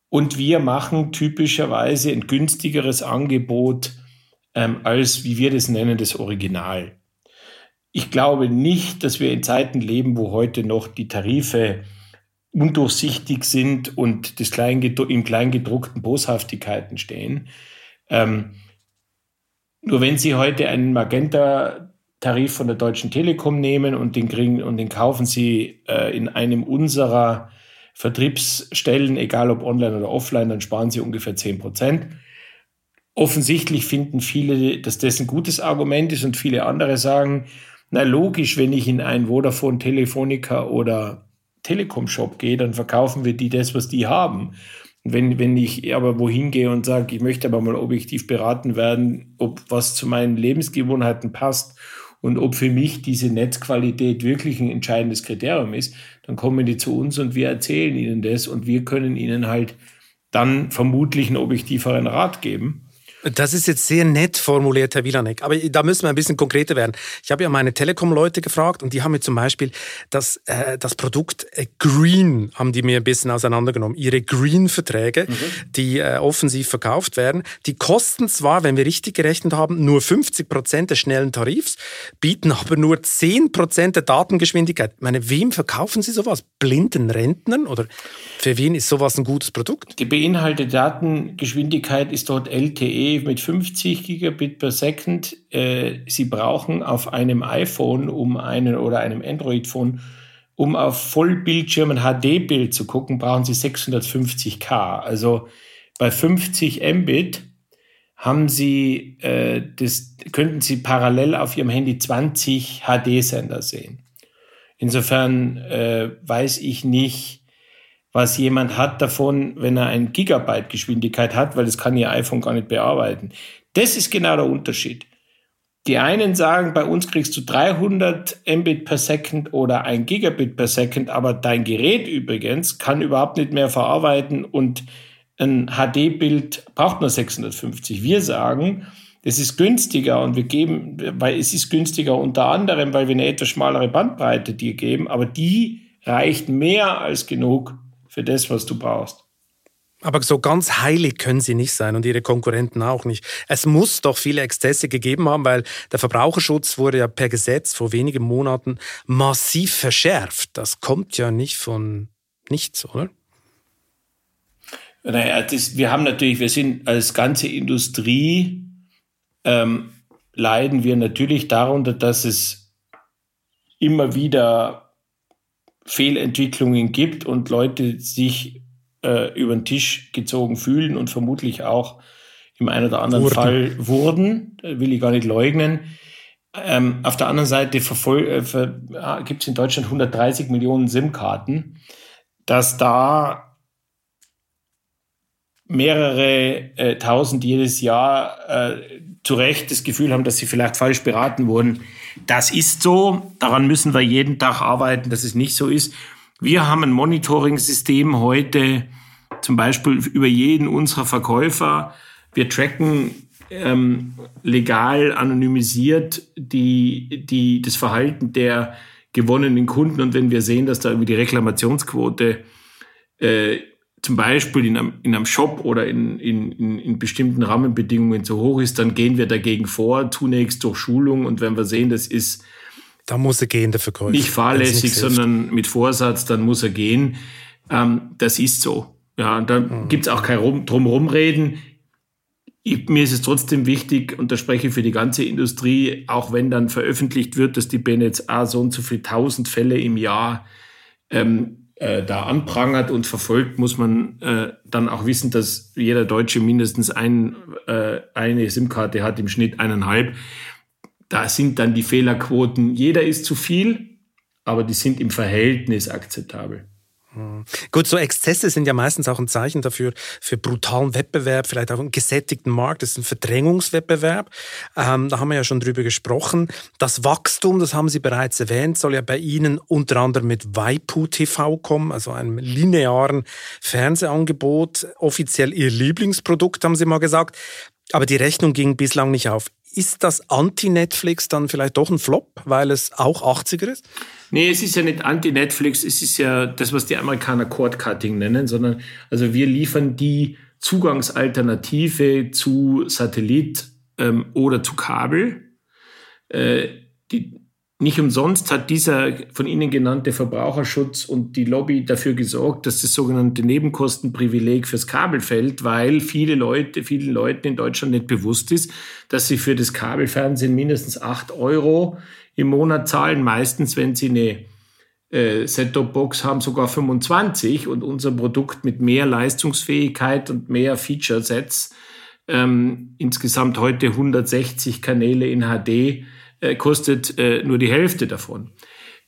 Und wir machen typischerweise ein günstigeres Angebot ähm, als, wie wir das nennen, das Original. Ich glaube nicht, dass wir in Zeiten leben, wo heute noch die Tarife undurchsichtig sind und das Kleingedru im Kleingedruckten Boshaftigkeiten stehen. Ähm, nur wenn Sie heute einen Magenta Tarif von der Deutschen Telekom nehmen und den kriegen und den kaufen sie äh, in einem unserer Vertriebsstellen, egal ob online oder offline, dann sparen sie ungefähr 10 Prozent. Offensichtlich finden viele, dass das ein gutes Argument ist und viele andere sagen, na logisch, wenn ich in einen Vodafone, Telefonica oder Telekom-Shop gehe, dann verkaufen wir die das, was die haben. Und wenn, wenn ich aber wohin gehe und sage, ich möchte aber mal objektiv beraten werden, ob was zu meinen Lebensgewohnheiten passt und ob für mich diese Netzqualität wirklich ein entscheidendes Kriterium ist, dann kommen die zu uns und wir erzählen ihnen das und wir können ihnen halt dann vermutlich einen objektiveren Rat geben. Das ist jetzt sehr nett formuliert, Herr Wilanek, aber da müssen wir ein bisschen konkreter werden. Ich habe ja meine Telekom-Leute gefragt und die haben mir zum Beispiel das, äh, das Produkt äh, Green, haben die mir ein bisschen auseinandergenommen. Ihre Green-Verträge, mhm. die äh, offensiv verkauft werden, die kosten zwar, wenn wir richtig gerechnet haben, nur 50 Prozent des schnellen Tarifs, bieten aber nur 10 Prozent der Datengeschwindigkeit. Ich meine, wem verkaufen Sie sowas? Blinden Rentnern oder für wen ist sowas ein gutes Produkt? Die beinhaltete Datengeschwindigkeit ist dort LTE mit 50 Gigabit per Second. Äh, Sie brauchen auf einem iPhone um einen oder einem Android-Phone, um auf Vollbildschirmen HD-Bild zu gucken, brauchen Sie 650k. Also bei 50 Mbit haben Sie äh, das könnten Sie parallel auf Ihrem Handy 20 HD-Sender sehen. Insofern äh, weiß ich nicht, was jemand hat davon, wenn er ein Gigabyte Geschwindigkeit hat, weil das kann ihr iPhone gar nicht bearbeiten. Das ist genau der Unterschied. Die einen sagen, bei uns kriegst du 300 Mbit per Second oder 1 Gigabit per Second, aber dein Gerät übrigens kann überhaupt nicht mehr verarbeiten und ein HD-Bild braucht nur 650. Wir sagen, es ist günstiger und wir geben, weil es ist günstiger unter anderem, weil wir eine etwas schmalere Bandbreite dir geben, aber die reicht mehr als genug für das, was du brauchst. Aber so ganz heilig können sie nicht sein und ihre Konkurrenten auch nicht. Es muss doch viele Exzesse gegeben haben, weil der Verbraucherschutz wurde ja per Gesetz vor wenigen Monaten massiv verschärft. Das kommt ja nicht von nichts, oder? Naja, das, wir haben natürlich, wir sind als ganze Industrie, ähm, leiden wir natürlich darunter, dass es immer wieder Fehlentwicklungen gibt und Leute sich äh, über den Tisch gezogen fühlen und vermutlich auch im einen oder anderen wurden. Fall wurden, will ich gar nicht leugnen. Ähm, auf der anderen Seite äh, gibt es in Deutschland 130 Millionen SIM-Karten, dass da mehrere äh, tausend jedes Jahr äh, zu Recht das Gefühl haben, dass sie vielleicht falsch beraten wurden. Das ist so. Daran müssen wir jeden Tag arbeiten, dass es nicht so ist. Wir haben ein Monitoring-System heute, zum Beispiel über jeden unserer Verkäufer. Wir tracken ähm, legal anonymisiert die, die, das Verhalten der gewonnenen Kunden. Und wenn wir sehen, dass da irgendwie die Reklamationsquote äh, zum Beispiel in einem, in einem Shop oder in, in, in, bestimmten Rahmenbedingungen zu hoch ist, dann gehen wir dagegen vor, zunächst durch Schulung und wenn wir sehen, das ist da muss er gehen, der Verkäufer. Nicht fahrlässig, sondern mit Vorsatz, dann muss er gehen. Ähm, das ist so. Ja, und da mhm. gibt's auch kein Rum. Ich, mir ist es trotzdem wichtig, und da spreche ich für die ganze Industrie, auch wenn dann veröffentlicht wird, dass die BNetzA so und so viel tausend Fälle im Jahr ähm, äh, da anprangert und verfolgt, muss man äh, dann auch wissen, dass jeder Deutsche mindestens ein, äh, eine SIM-Karte hat, im Schnitt eineinhalb. Da sind dann die Fehlerquoten, jeder ist zu viel, aber die sind im Verhältnis akzeptabel. Gut, so Exzesse sind ja meistens auch ein Zeichen dafür, für brutalen Wettbewerb, vielleicht auch einen gesättigten Markt. Das ist ein Verdrängungswettbewerb. Ähm, da haben wir ja schon drüber gesprochen. Das Wachstum, das haben Sie bereits erwähnt, soll ja bei Ihnen unter anderem mit Waipu TV kommen, also einem linearen Fernsehangebot. Offiziell Ihr Lieblingsprodukt, haben Sie mal gesagt. Aber die Rechnung ging bislang nicht auf. Ist das Anti-Netflix dann vielleicht doch ein Flop, weil es auch 80er ist? Nee, es ist ja nicht Anti-Netflix, es ist ja das, was die Amerikaner Cord-Cutting nennen, sondern also wir liefern die Zugangsalternative zu Satellit ähm, oder zu Kabel. Äh, die, nicht umsonst hat dieser von Ihnen genannte Verbraucherschutz und die Lobby dafür gesorgt, dass das sogenannte Nebenkostenprivileg fürs Kabel fällt, weil viele Leute, vielen Leuten in Deutschland nicht bewusst ist, dass sie für das Kabelfernsehen mindestens acht Euro im Monat zahlen, meistens wenn sie eine äh, Set-Top-Box haben sogar 25 und unser Produkt mit mehr Leistungsfähigkeit und mehr Feature-Sets ähm, insgesamt heute 160 Kanäle in HD äh, kostet äh, nur die Hälfte davon.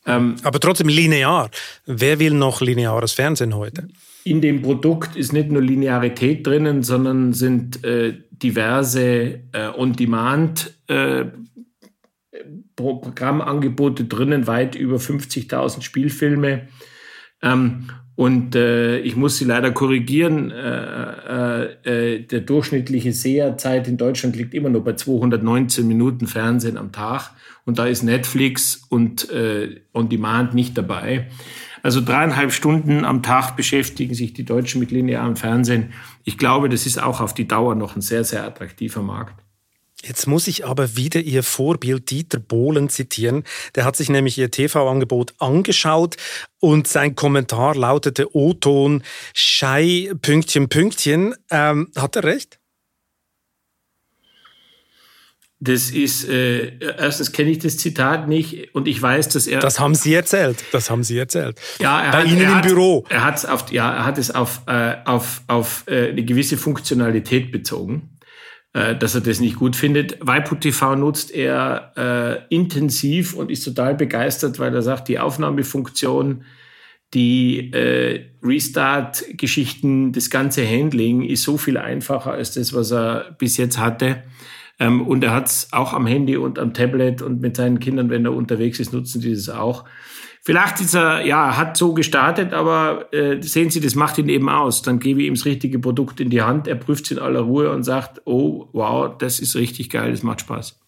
Ähm, Aber trotzdem linear. Wer will noch lineares Fernsehen heute? In dem Produkt ist nicht nur Linearität drinnen, sondern sind äh, diverse äh, On-Demand äh, Programmangebote drinnen, weit über 50.000 Spielfilme. Ähm, und äh, ich muss Sie leider korrigieren, äh, äh, äh, der durchschnittliche Seherzeit in Deutschland liegt immer nur bei 219 Minuten Fernsehen am Tag. Und da ist Netflix und äh, On Demand nicht dabei. Also dreieinhalb Stunden am Tag beschäftigen sich die Deutschen mit linearem Fernsehen. Ich glaube, das ist auch auf die Dauer noch ein sehr, sehr attraktiver Markt. Jetzt muss ich aber wieder Ihr Vorbild Dieter Bohlen zitieren. Der hat sich nämlich Ihr TV-Angebot angeschaut und sein Kommentar lautete O-Ton, Schei, Pünktchen, Pünktchen. Ähm, hat er recht? Das ist, äh, erstens kenne ich das Zitat nicht und ich weiß, dass er. Das haben Sie erzählt. Das haben Sie erzählt. Ja, er Bei hat, Ihnen im hat, Büro. Er hat es auf, ja, er hat es auf, äh, auf, auf äh, eine gewisse Funktionalität bezogen. Äh, dass er das nicht gut findet. Waipu TV nutzt er äh, intensiv und ist total begeistert, weil er sagt, die Aufnahmefunktion, die äh, Restart-Geschichten, das ganze Handling ist so viel einfacher als das, was er bis jetzt hatte. Ähm, und er hat es auch am Handy und am Tablet und mit seinen Kindern, wenn er unterwegs ist, nutzen die das auch. Vielleicht ist er, ja, hat so gestartet, aber äh, sehen Sie, das macht ihn eben aus. Dann gebe ich ihm das richtige Produkt in die Hand, er prüft es in aller Ruhe und sagt, oh, wow, das ist richtig geil, das macht Spaß.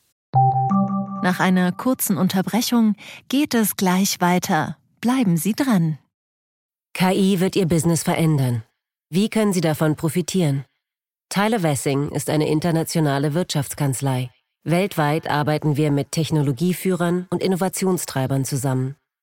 Nach einer kurzen Unterbrechung geht es gleich weiter. Bleiben Sie dran. KI wird Ihr Business verändern. Wie können Sie davon profitieren? Tyler Wessing ist eine internationale Wirtschaftskanzlei. Weltweit arbeiten wir mit Technologieführern und Innovationstreibern zusammen.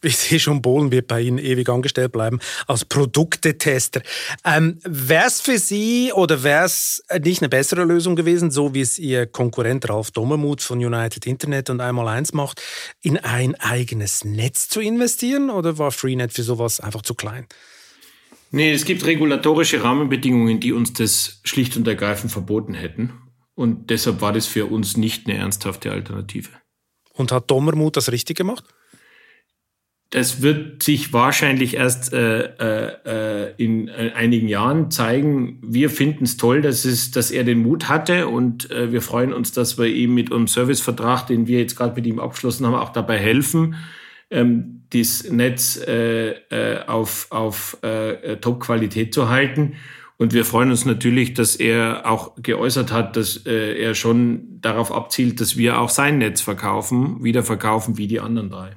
[laughs] ich sehe schon, Bohlen wird bei Ihnen ewig angestellt bleiben, als Produktetester. Ähm, wäre es für Sie oder wäre es nicht eine bessere Lösung gewesen, so wie es Ihr Konkurrent Ralf Dommermuth von United Internet und einmal eins macht, in ein eigenes Netz zu investieren oder war Freenet für sowas einfach zu klein? Nee, es gibt regulatorische Rahmenbedingungen, die uns das schlicht und ergreifend verboten hätten. Und deshalb war das für uns nicht eine ernsthafte Alternative. Und hat Dommermuth das richtig gemacht? Das wird sich wahrscheinlich erst äh, äh, äh in äh, einigen Jahren zeigen. Wir finden es toll, dass, es, dass er den Mut hatte und äh, wir freuen uns, dass wir ihm mit unserem Servicevertrag, den wir jetzt gerade mit ihm abgeschlossen haben, auch dabei helfen, ähm, das Netz äh, äh, auf, auf äh, Top-Qualität zu halten. Und wir freuen uns natürlich, dass er auch geäußert hat, dass äh, er schon darauf abzielt, dass wir auch sein Netz verkaufen, wieder verkaufen wie die anderen drei.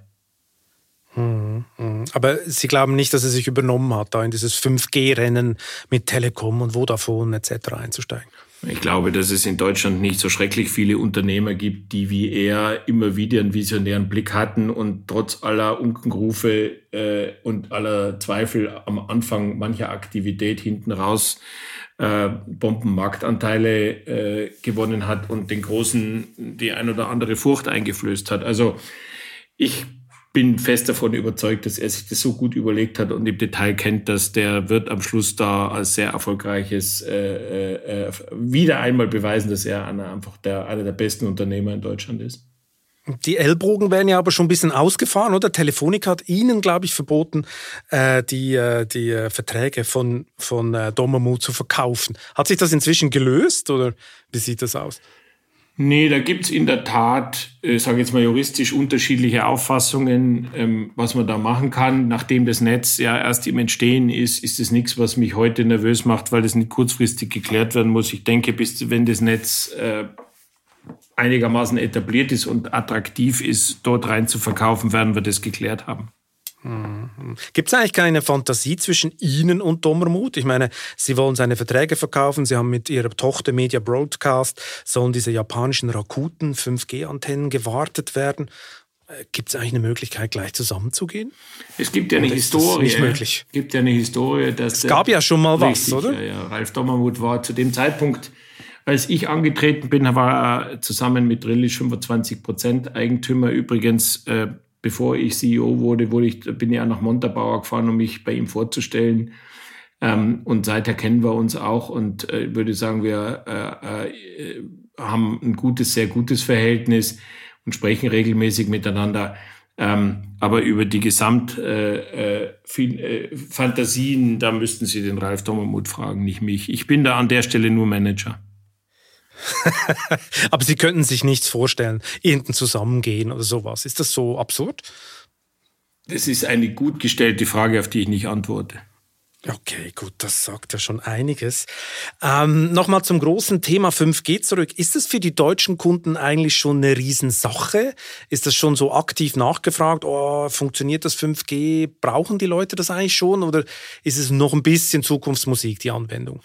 Mhm, mhm. Aber Sie glauben nicht, dass er sich übernommen hat, da in dieses 5G-Rennen mit Telekom und Vodafone etc. einzusteigen? Ich glaube, dass es in Deutschland nicht so schrecklich viele Unternehmer gibt, die wie er immer wieder einen visionären Blick hatten und trotz aller Unkenrufe äh, und aller Zweifel am Anfang mancher Aktivität hinten raus äh, Bombenmarktanteile äh, gewonnen hat und den Großen die ein oder andere Furcht eingeflößt hat. Also ich bin fest davon überzeugt, dass er sich das so gut überlegt hat und im Detail kennt, dass der wird am Schluss da als sehr erfolgreiches äh, äh, äh, wieder einmal beweisen, dass er einer, einfach der, einer der besten Unternehmer in Deutschland ist. Die Ellbogen werden ja aber schon ein bisschen ausgefahren, oder? Telefonica hat Ihnen, glaube ich, verboten, äh, die, äh, die äh, Verträge von, von äh, Domamu zu verkaufen. Hat sich das inzwischen gelöst oder wie sieht das aus? Nee, da gibt's in der Tat, äh, sage jetzt mal juristisch, unterschiedliche Auffassungen, ähm, was man da machen kann. Nachdem das Netz ja erst im Entstehen ist, ist es nichts, was mich heute nervös macht, weil das nicht kurzfristig geklärt werden muss. Ich denke, bis wenn das Netz äh, einigermaßen etabliert ist und attraktiv ist, dort rein zu verkaufen, werden wir das geklärt haben. Gibt es eigentlich keine Fantasie zwischen Ihnen und Dommermuth? Ich meine, Sie wollen seine Verträge verkaufen, Sie haben mit Ihrer Tochter Media Broadcast, sollen diese japanischen Rakuten 5G-Antennen gewartet werden. Äh, gibt es eigentlich eine Möglichkeit, gleich zusammenzugehen? Es gibt ja eine Oder Historie. nicht möglich? Es gibt ja eine Historie, dass. Es gab ja schon mal was, Richtig, oder? Ja, ja. Ralf Dommermuth war zu dem Zeitpunkt, als ich angetreten bin, war er zusammen mit Drillisch 25 Prozent Eigentümer. Übrigens, äh, bevor ich CEO wurde, wurde ich, bin ich auch nach Montabaur gefahren, um mich bei ihm vorzustellen. Ähm, und seither kennen wir uns auch und äh, würde sagen, wir äh, äh, haben ein gutes, sehr gutes Verhältnis und sprechen regelmäßig miteinander. Ähm, aber über die Gesamt äh, äh, äh, da müssten Sie den Ralf Dommermuth fragen, nicht mich. Ich bin da an der Stelle nur Manager. [laughs] Aber Sie könnten sich nichts vorstellen, irgendein Zusammengehen oder sowas. Ist das so absurd? Das ist eine gut gestellte Frage, auf die ich nicht antworte. Okay, gut, das sagt ja schon einiges. Ähm, Nochmal zum großen Thema 5G zurück. Ist das für die deutschen Kunden eigentlich schon eine Riesensache? Ist das schon so aktiv nachgefragt? Oh, funktioniert das 5G? Brauchen die Leute das eigentlich schon? Oder ist es noch ein bisschen Zukunftsmusik, die Anwendung?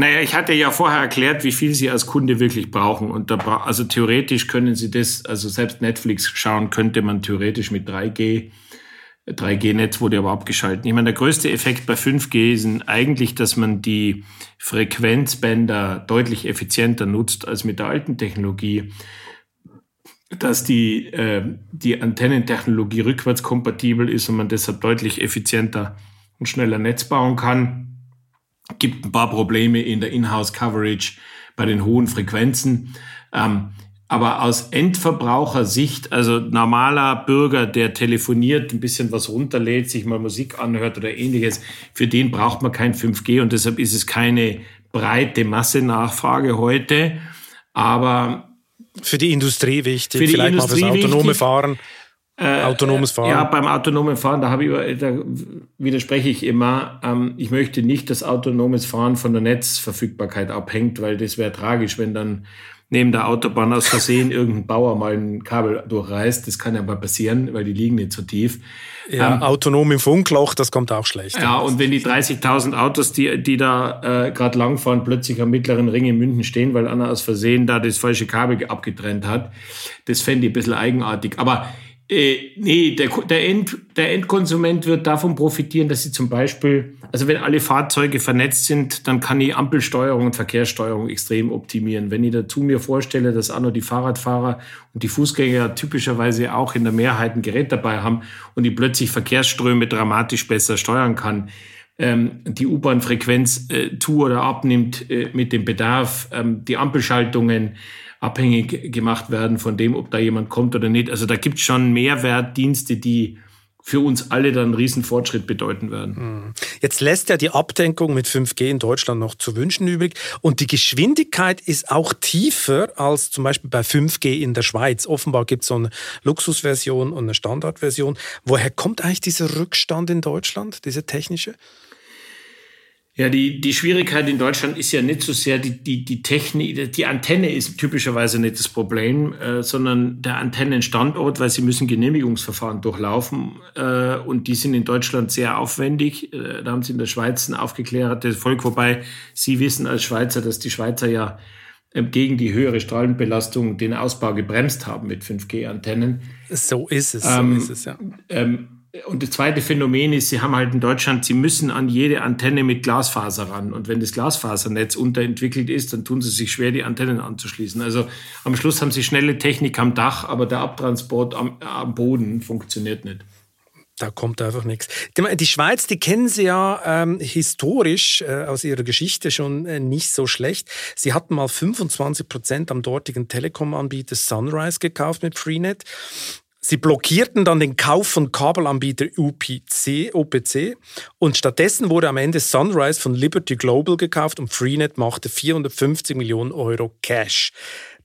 Naja, ich hatte ja vorher erklärt, wie viel Sie als Kunde wirklich brauchen. Und da, bra- also theoretisch können Sie das, also selbst Netflix schauen könnte man theoretisch mit 3G. 3G-Netz wurde aber abgeschaltet. Ich meine, der größte Effekt bei 5G ist eigentlich, dass man die Frequenzbänder deutlich effizienter nutzt als mit der alten Technologie. Dass die, äh, die Antennentechnologie rückwärtskompatibel ist und man deshalb deutlich effizienter und schneller Netz bauen kann gibt ein paar Probleme in der Inhouse-Coverage bei den hohen Frequenzen. Ähm, aber aus Endverbrauchersicht, also normaler Bürger, der telefoniert, ein bisschen was runterlädt, sich mal Musik anhört oder ähnliches, für den braucht man kein 5G und deshalb ist es keine breite Massenachfrage heute. Aber Für die Industrie wichtig, Für die vielleicht Industrie mal fürs autonome wichtig. Fahren. Autonomes Fahren. Ja, beim autonomen Fahren, da, habe ich, da widerspreche ich immer. Ähm, ich möchte nicht, dass autonomes Fahren von der Netzverfügbarkeit abhängt, weil das wäre tragisch, wenn dann neben der Autobahn aus Versehen irgendein Bauer mal ein Kabel durchreißt. Das kann ja mal passieren, weil die liegen nicht so tief. ja, autonom im Funkloch, das kommt auch schlecht. Ähm, Ja, und wenn die 30.000 Autos, die, die da äh, gerade langfahren, plötzlich am mittleren Ring in München stehen, weil einer aus Versehen da das falsche Kabel abgetrennt hat, das fände ich ein bisschen eigenartig. Aber äh, nee, der, der, End, der Endkonsument wird davon profitieren, dass sie zum Beispiel, also wenn alle Fahrzeuge vernetzt sind, dann kann ich Ampelsteuerung und Verkehrssteuerung extrem optimieren. Wenn ich dazu mir vorstelle, dass auch noch die Fahrradfahrer und die Fußgänger typischerweise auch in der Mehrheit ein Gerät dabei haben und die plötzlich Verkehrsströme dramatisch besser steuern kann, ähm, die U-Bahn-Frequenz äh, zu oder abnimmt äh, mit dem Bedarf, ähm, die Ampelschaltungen abhängig gemacht werden von dem, ob da jemand kommt oder nicht. Also da gibt es schon Mehrwertdienste, die für uns alle dann einen Fortschritt bedeuten werden. Jetzt lässt ja die Abdenkung mit 5G in Deutschland noch zu wünschen übrig. Und die Geschwindigkeit ist auch tiefer als zum Beispiel bei 5G in der Schweiz. Offenbar gibt es so eine Luxusversion und eine Standardversion. Woher kommt eigentlich dieser Rückstand in Deutschland, diese technische? Ja, die, die Schwierigkeit in Deutschland ist ja nicht so sehr die, die, die Technik, die Antenne ist typischerweise nicht das Problem, äh, sondern der Antennenstandort, weil sie müssen Genehmigungsverfahren durchlaufen äh, und die sind in Deutschland sehr aufwendig. Äh, da haben sie in der Schweiz ein aufgeklärtes Volk, wobei Sie wissen als Schweizer, dass die Schweizer ja äh, gegen die höhere Strahlenbelastung den Ausbau gebremst haben mit 5G-Antennen. So ist es, Ähm, so ist es, ja. Ähm, und das zweite Phänomen ist, sie haben halt in Deutschland, sie müssen an jede Antenne mit Glasfaser ran. Und wenn das Glasfasernetz unterentwickelt ist, dann tun sie sich schwer, die Antennen anzuschließen. Also am Schluss haben sie schnelle Technik am Dach, aber der Abtransport am, am Boden funktioniert nicht. Da kommt einfach nichts. Die Schweiz, die kennen Sie ja ähm, historisch äh, aus ihrer Geschichte schon äh, nicht so schlecht. Sie hatten mal 25 Prozent am dortigen Telekom-Anbieter Sunrise gekauft mit Freenet. Sie blockierten dann den Kauf von Kabelanbieter UPC, OPC und stattdessen wurde am Ende Sunrise von Liberty Global gekauft und Freenet machte 450 Millionen Euro Cash.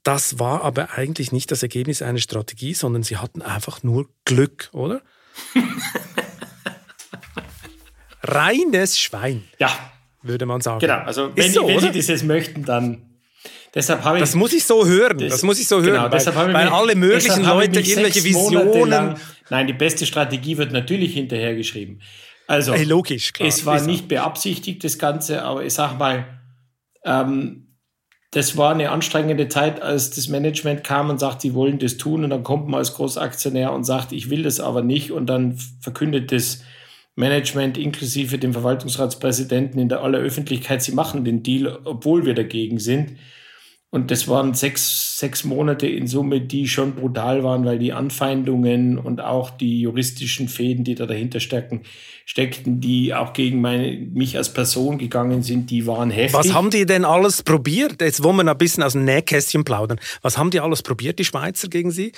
Das war aber eigentlich nicht das Ergebnis einer Strategie, sondern sie hatten einfach nur Glück, oder? [laughs] Reines Schwein. Ja. Würde man sagen. Genau, also wenn, so, wenn Sie das jetzt möchten, dann. Deshalb habe ich, das muss ich so hören. Das, das muss ich so hören. Genau, weil, deshalb habe ich weil mich, alle möglichen Leute irgendwelche Visionen. Lang, nein, die beste Strategie wird natürlich hinterhergeschrieben. Also, hey, logisch, klar. Es war nicht beabsichtigt, das Ganze, aber ich sag mal, ähm, das war eine anstrengende Zeit, als das Management kam und sagt, sie wollen das tun und dann kommt man als Großaktionär und sagt, ich will das aber nicht und dann verkündet das Management inklusive dem Verwaltungsratspräsidenten in der aller Öffentlichkeit, sie machen den Deal, obwohl wir dagegen sind. Und das waren sechs, sechs Monate in Summe, die schon brutal waren, weil die Anfeindungen und auch die juristischen Fäden, die da dahinter stecken, steckten, die auch gegen meine, mich als Person gegangen sind, die waren heftig. Was haben die denn alles probiert? Jetzt wollen wir ein bisschen aus dem Nähkästchen plaudern. Was haben die alles probiert, die Schweizer, gegen Sie?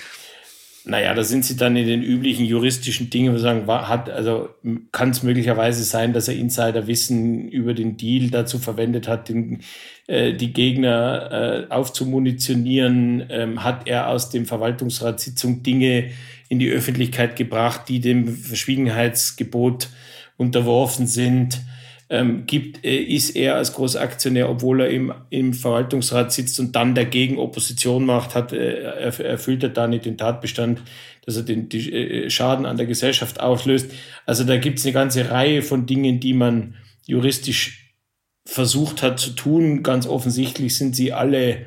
Naja, da sind sie dann in den üblichen juristischen Dingen, wo sagen, hat, also kann es möglicherweise sein, dass er Insiderwissen über den Deal dazu verwendet hat, den, äh, die Gegner äh, aufzumunitionieren, ähm, hat er aus dem Verwaltungsratssitzung Dinge in die Öffentlichkeit gebracht, die dem Verschwiegenheitsgebot unterworfen sind ähm, gibt, äh, ist er als Großaktionär, obwohl er im, im Verwaltungsrat sitzt und dann dagegen Opposition macht, hat, äh, erfüllt er da nicht den Tatbestand, dass er den die, äh, Schaden an der Gesellschaft auslöst. Also da gibt es eine ganze Reihe von Dingen, die man juristisch versucht hat zu tun. Ganz offensichtlich sind sie alle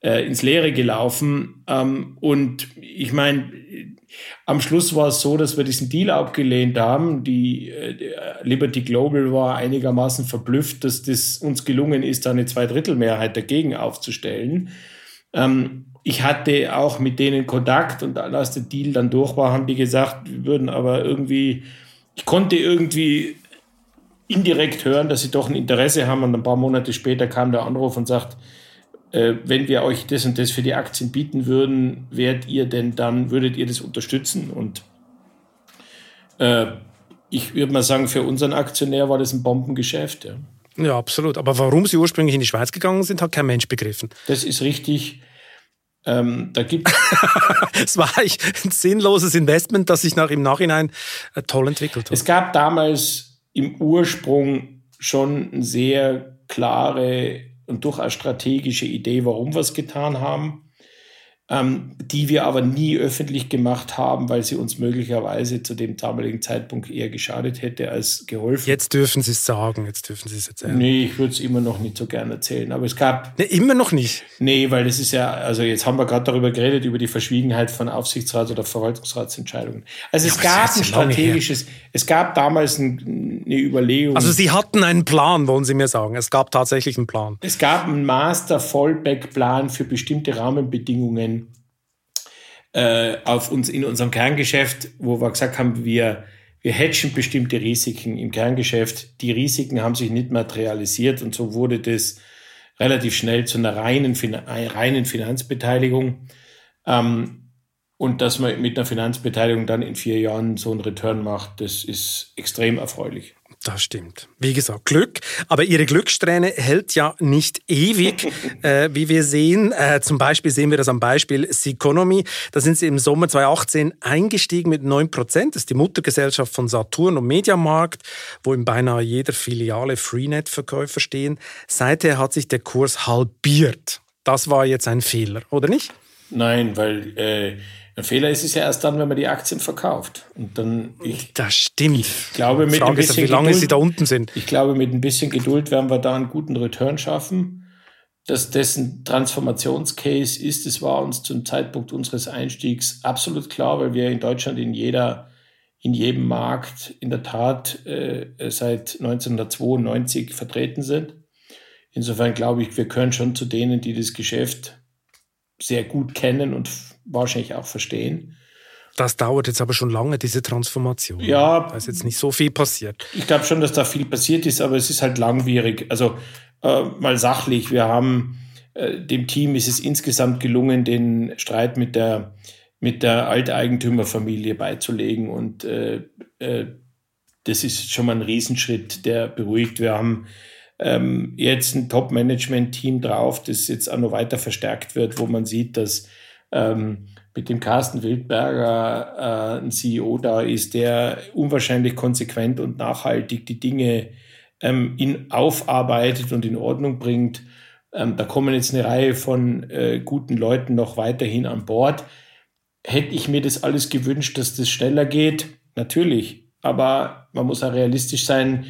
äh, ins Leere gelaufen. Ähm, und ich meine, am Schluss war es so, dass wir diesen Deal abgelehnt haben. Die äh, Liberty Global war einigermaßen verblüfft, dass das uns gelungen ist, eine Zweidrittelmehrheit dagegen aufzustellen. Ähm, ich hatte auch mit denen Kontakt und als der Deal dann durch war, haben die gesagt, wir würden aber irgendwie, ich konnte irgendwie indirekt hören, dass sie doch ein Interesse haben und ein paar Monate später kam der Anruf und sagt, äh, wenn wir euch das und das für die Aktien bieten würden, werdet ihr denn dann, würdet ihr das unterstützen? Und äh, ich würde mal sagen, für unseren Aktionär war das ein Bombengeschäft. Ja. ja, absolut. Aber warum sie ursprünglich in die Schweiz gegangen sind, hat kein Mensch begriffen. Das ist richtig. Ähm, da gibt [laughs] es war eigentlich ein sinnloses Investment, das sich nach, im Nachhinein äh, toll entwickelt hat. Es gab damals im Ursprung schon eine sehr klare und durchaus strategische Idee, warum wir es getan haben ähm, die wir aber nie öffentlich gemacht haben, weil sie uns möglicherweise zu dem damaligen Zeitpunkt eher geschadet hätte als geholfen. Jetzt dürfen Sie es sagen, jetzt dürfen Sie es erzählen. Nee, ich würde es immer noch nicht so gerne erzählen. Aber es gab. Nee, immer noch nicht. Nee, weil das ist ja, also jetzt haben wir gerade darüber geredet, über die Verschwiegenheit von Aufsichtsrats- oder Verwaltungsratsentscheidungen. Also ja, es gab ein strategisches, es gab damals ein, eine Überlegung. Also Sie hatten einen Plan, wollen Sie mir sagen. Es gab tatsächlich einen Plan. Es gab einen Master-Fallback-Plan für bestimmte Rahmenbedingungen äh, auf uns in unserem Kerngeschäft, wo wir gesagt haben, wir, wir hedgen bestimmte Risiken im Kerngeschäft. Die Risiken haben sich nicht materialisiert und so wurde das relativ schnell zu einer reinen, reinen Finanzbeteiligung. Ähm, und dass man mit einer Finanzbeteiligung dann in vier Jahren so einen Return macht, das ist extrem erfreulich. Das stimmt. Wie gesagt, Glück. Aber ihre Glückssträhne hält ja nicht ewig, [laughs] äh, wie wir sehen. Äh, zum Beispiel sehen wir das am Beispiel Seconomy. Da sind sie im Sommer 2018 eingestiegen mit 9 Prozent. Das ist die Muttergesellschaft von Saturn und Mediamarkt, wo in beinahe jeder Filiale Freenet-Verkäufer stehen. Seither hat sich der Kurs halbiert. Das war jetzt ein Fehler, oder nicht? Nein, weil äh, ein Fehler ist es ja erst dann, wenn man die Aktien verkauft. Und dann, ich, das stimmt. Ich glaube, mit ein bisschen ist, wie lange Geduld, sie da unten sind. Ich glaube, mit ein bisschen Geduld werden wir da einen guten Return schaffen. Dass dessen Transformationscase ist, das war uns zum Zeitpunkt unseres Einstiegs absolut klar, weil wir in Deutschland in jeder, in jedem Markt in der Tat äh, seit 1992 vertreten sind. Insofern glaube ich, wir können schon zu denen, die das Geschäft sehr gut kennen und wahrscheinlich auch verstehen. Das dauert jetzt aber schon lange, diese Transformation. Ja. Da ist jetzt nicht so viel passiert. Ich glaube schon, dass da viel passiert ist, aber es ist halt langwierig. Also äh, mal sachlich, wir haben äh, dem Team ist es insgesamt gelungen, den Streit mit der, mit der Alteigentümerfamilie beizulegen. Und äh, äh, das ist schon mal ein Riesenschritt, der beruhigt. Wir haben ähm, jetzt ein Top-Management-Team drauf, das jetzt auch noch weiter verstärkt wird, wo man sieht, dass ähm, mit dem Carsten Wildberger äh, ein CEO da ist, der unwahrscheinlich konsequent und nachhaltig die Dinge ähm, in, aufarbeitet und in Ordnung bringt. Ähm, da kommen jetzt eine Reihe von äh, guten Leuten noch weiterhin an Bord. Hätte ich mir das alles gewünscht, dass das schneller geht? Natürlich. Aber man muss auch realistisch sein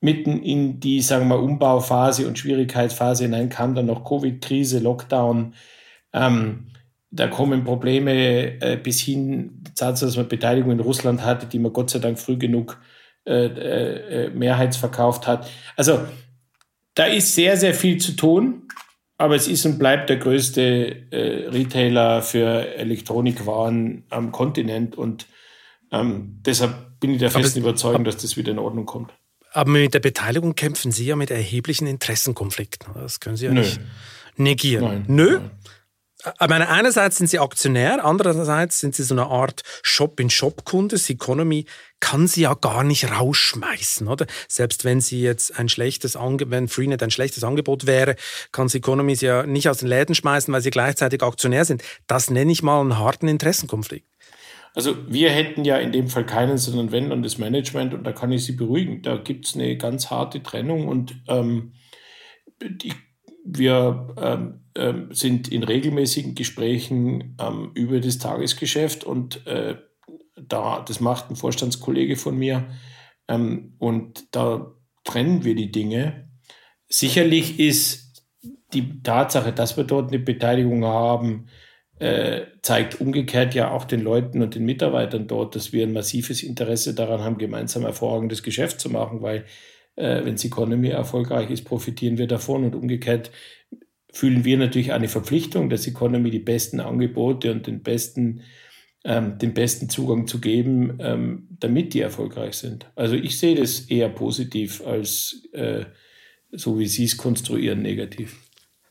mitten in die, sagen wir, Umbauphase und Schwierigkeitsphase hinein kam dann noch Covid-Krise, Lockdown. Ähm, da kommen Probleme äh, bis hin dazu, dass man Beteiligung in Russland hatte, die man Gott sei Dank früh genug äh, äh, mehrheitsverkauft hat. Also da ist sehr, sehr viel zu tun, aber es ist und bleibt der größte äh, Retailer für Elektronikwaren am Kontinent und ähm, deshalb bin ich der festen Überzeugung, dass das wieder in Ordnung kommt. Aber mit der Beteiligung kämpfen Sie ja mit erheblichen Interessenkonflikten. Das können Sie ja Nö. nicht negieren. Nein, Nö. Nein. Ich meine, einerseits sind Sie Aktionär, andererseits sind Sie so eine Art Shop-in-Shop-Kunde. Das Economy kann Sie ja gar nicht rausschmeißen, oder? Selbst wenn Sie jetzt ein schlechtes Angebot, wenn Freenet ein schlechtes Angebot wäre, kann Sie Economy Sie ja nicht aus den Läden schmeißen, weil Sie gleichzeitig Aktionär sind. Das nenne ich mal einen harten Interessenkonflikt. Also wir hätten ja in dem Fall keinen, sondern wenn dann das Management und da kann ich Sie beruhigen. Da gibt es eine ganz harte Trennung und ähm, die, wir ähm, ähm, sind in regelmäßigen Gesprächen ähm, über das Tagesgeschäft und äh, da, das macht ein Vorstandskollege von mir ähm, und da trennen wir die Dinge. Sicherlich ist die Tatsache, dass wir dort eine Beteiligung haben, äh, zeigt umgekehrt ja auch den Leuten und den Mitarbeitern dort, dass wir ein massives Interesse daran haben, gemeinsam hervorragendes Geschäft zu machen, weil äh, wenn Economy erfolgreich ist, profitieren wir davon und umgekehrt fühlen wir natürlich eine Verpflichtung, dass Economy die besten Angebote und den besten, ähm, den besten Zugang zu geben, ähm, damit die erfolgreich sind. Also ich sehe das eher positiv als äh, so wie Sie es konstruieren, negativ.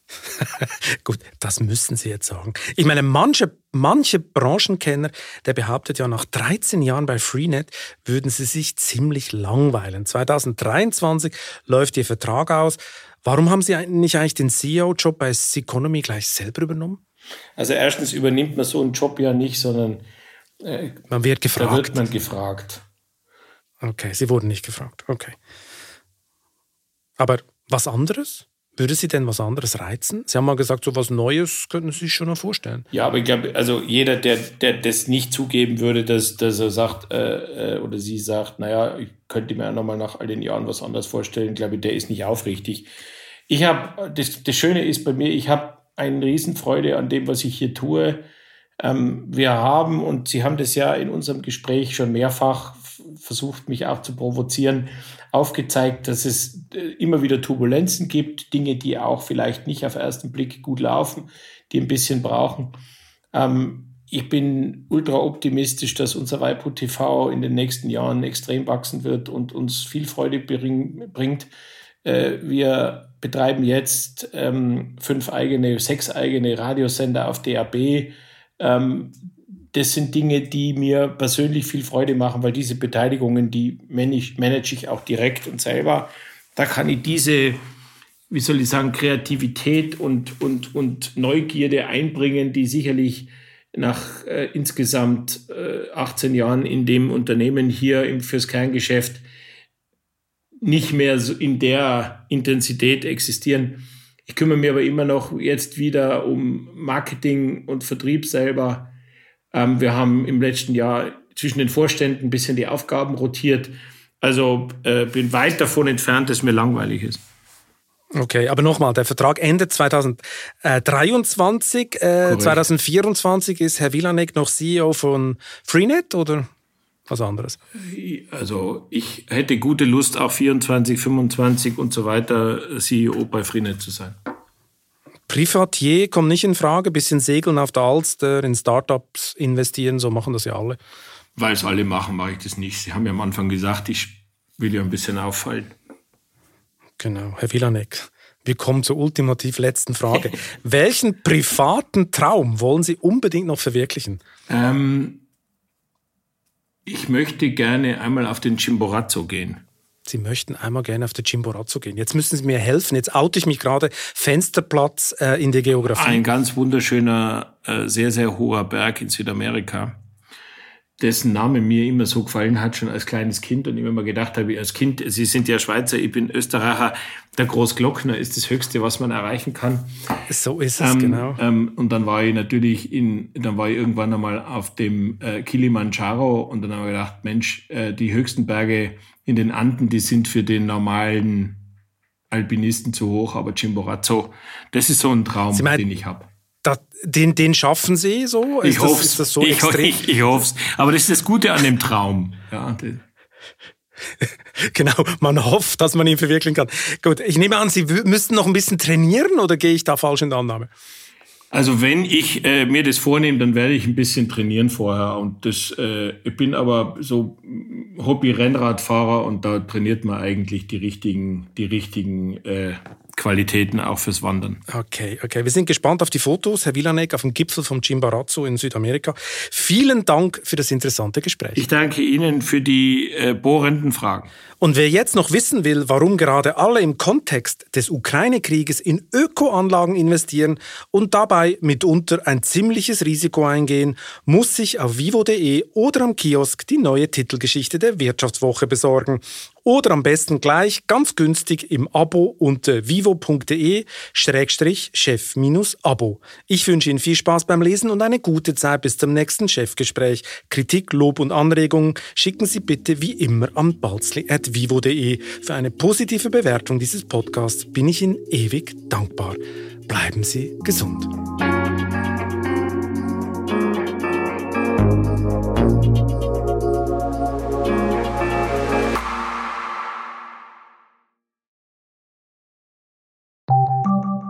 [laughs] Gut, das müssen Sie jetzt sagen. Ich meine, manche, manche Branchenkenner, der behauptet ja, nach 13 Jahren bei Freenet würden Sie sich ziemlich langweilen. 2023 läuft Ihr Vertrag aus. Warum haben Sie nicht eigentlich den CEO-Job bei Seconomy gleich selber übernommen? Also erstens übernimmt man so einen Job ja nicht, sondern äh, man wird gefragt. Da wird man gefragt. Okay, Sie wurden nicht gefragt. Okay. Aber was anderes? Würde Sie denn was anderes reizen? Sie haben mal gesagt, so was Neues könnten Sie sich schon noch vorstellen. Ja, aber ich glaube, also jeder, der, der das nicht zugeben würde, dass, dass er sagt äh, äh oder sie sagt, naja, ich könnte mir nochmal nach all den Jahren was anderes vorstellen, glaube ich, der ist nicht aufrichtig. Ich habe, das, das Schöne ist bei mir, ich habe eine Riesenfreude an dem, was ich hier tue. Ähm, wir haben, und Sie haben das ja in unserem Gespräch schon mehrfach versucht, mich auch zu provozieren, aufgezeigt, dass es äh, immer wieder Turbulenzen gibt, Dinge, die auch vielleicht nicht auf ersten Blick gut laufen, die ein bisschen brauchen. Ähm, ich bin ultra optimistisch, dass unser Waipu TV in den nächsten Jahren extrem wachsen wird und uns viel Freude bring, bringt. Äh, wir betreiben jetzt ähm, fünf eigene, sechs eigene Radiosender auf DAB. Ähm, das sind Dinge, die mir persönlich viel Freude machen, weil diese Beteiligungen, die manage ich auch direkt und selber. Da kann ich diese, wie soll ich sagen, Kreativität und, und, und Neugierde einbringen, die sicherlich nach äh, insgesamt äh, 18 Jahren in dem Unternehmen hier im, fürs Kerngeschäft nicht mehr so in der Intensität existieren. Ich kümmere mich aber immer noch jetzt wieder um Marketing und Vertrieb selber ähm, wir haben im letzten Jahr zwischen den Vorständen ein bisschen die Aufgaben rotiert. Also äh, bin weit davon entfernt, dass mir langweilig ist. Okay, aber nochmal, der Vertrag endet 2023. Äh, 2024 ist Herr Vilanek noch CEO von Freenet oder was anderes? Also ich hätte gute Lust, auch 24, 25 und so weiter CEO bei Freenet zu sein. Privatier kommt nicht in Frage, bisschen segeln auf der Alster, in Startups investieren, so machen das ja alle. Weil es alle machen, mache ich das nicht. Sie haben ja am Anfang gesagt, ich will ja ein bisschen auffallen. Genau, Herr Vilanek. Wir kommen zur ultimativ letzten Frage. [laughs] Welchen privaten Traum wollen Sie unbedingt noch verwirklichen? Ähm, ich möchte gerne einmal auf den Chimborazo gehen. Sie möchten einmal gerne auf der Chimborazo gehen. Jetzt müssen Sie mir helfen. Jetzt oute ich mich gerade. Fensterplatz äh, in der Geografie. Ein ganz wunderschöner, äh, sehr, sehr hoher Berg in Südamerika dessen Name mir immer so gefallen hat, schon als kleines Kind und immer mal gedacht habe, als Kind, Sie sind ja Schweizer, ich bin Österreicher, der Großglockner ist das Höchste, was man erreichen kann. So ist es, ähm, genau. Ähm, und dann war ich natürlich in, dann war ich irgendwann einmal auf dem äh, Kilimanjaro und dann habe ich gedacht, Mensch, äh, die höchsten Berge in den Anden, die sind für den normalen Alpinisten zu hoch, aber Chimborazo, das ist so ein Traum, meinen, den ich habe den, den schaffen Sie so? Ist ich hoffe es. So ich, ich, ich hoffe es. Aber das ist das Gute an dem Traum. Ja, [laughs] genau, man hofft, dass man ihn verwirklichen kann. Gut, ich nehme an, Sie müssten noch ein bisschen trainieren oder gehe ich da falsch in der Annahme? Also wenn ich äh, mir das vornehme, dann werde ich ein bisschen trainieren vorher. Und das, äh, ich bin aber so Hobby-Rennradfahrer und da trainiert man eigentlich die richtigen, die richtigen äh, Qualitäten auch fürs Wandern. Okay, okay. Wir sind gespannt auf die Fotos, Herr Vilanek, auf dem Gipfel vom Chimborazo in Südamerika. Vielen Dank für das interessante Gespräch. Ich danke Ihnen für die äh, bohrenden Fragen. Und wer jetzt noch wissen will, warum gerade alle im Kontext des Ukraine-Krieges in Ökoanlagen investieren und dabei mitunter ein ziemliches Risiko eingehen, muss sich auf vivo.de oder am Kiosk die neue Titelgeschichte der Wirtschaftswoche besorgen oder am besten gleich ganz günstig im Abo unter vivo.de-chef-abo. Ich wünsche Ihnen viel Spaß beim Lesen und eine gute Zeit bis zum nächsten Chefgespräch. Kritik, Lob und Anregungen schicken Sie bitte wie immer an balzli.vivo.de. Für eine positive Bewertung dieses Podcasts bin ich Ihnen ewig dankbar. Bleiben Sie gesund.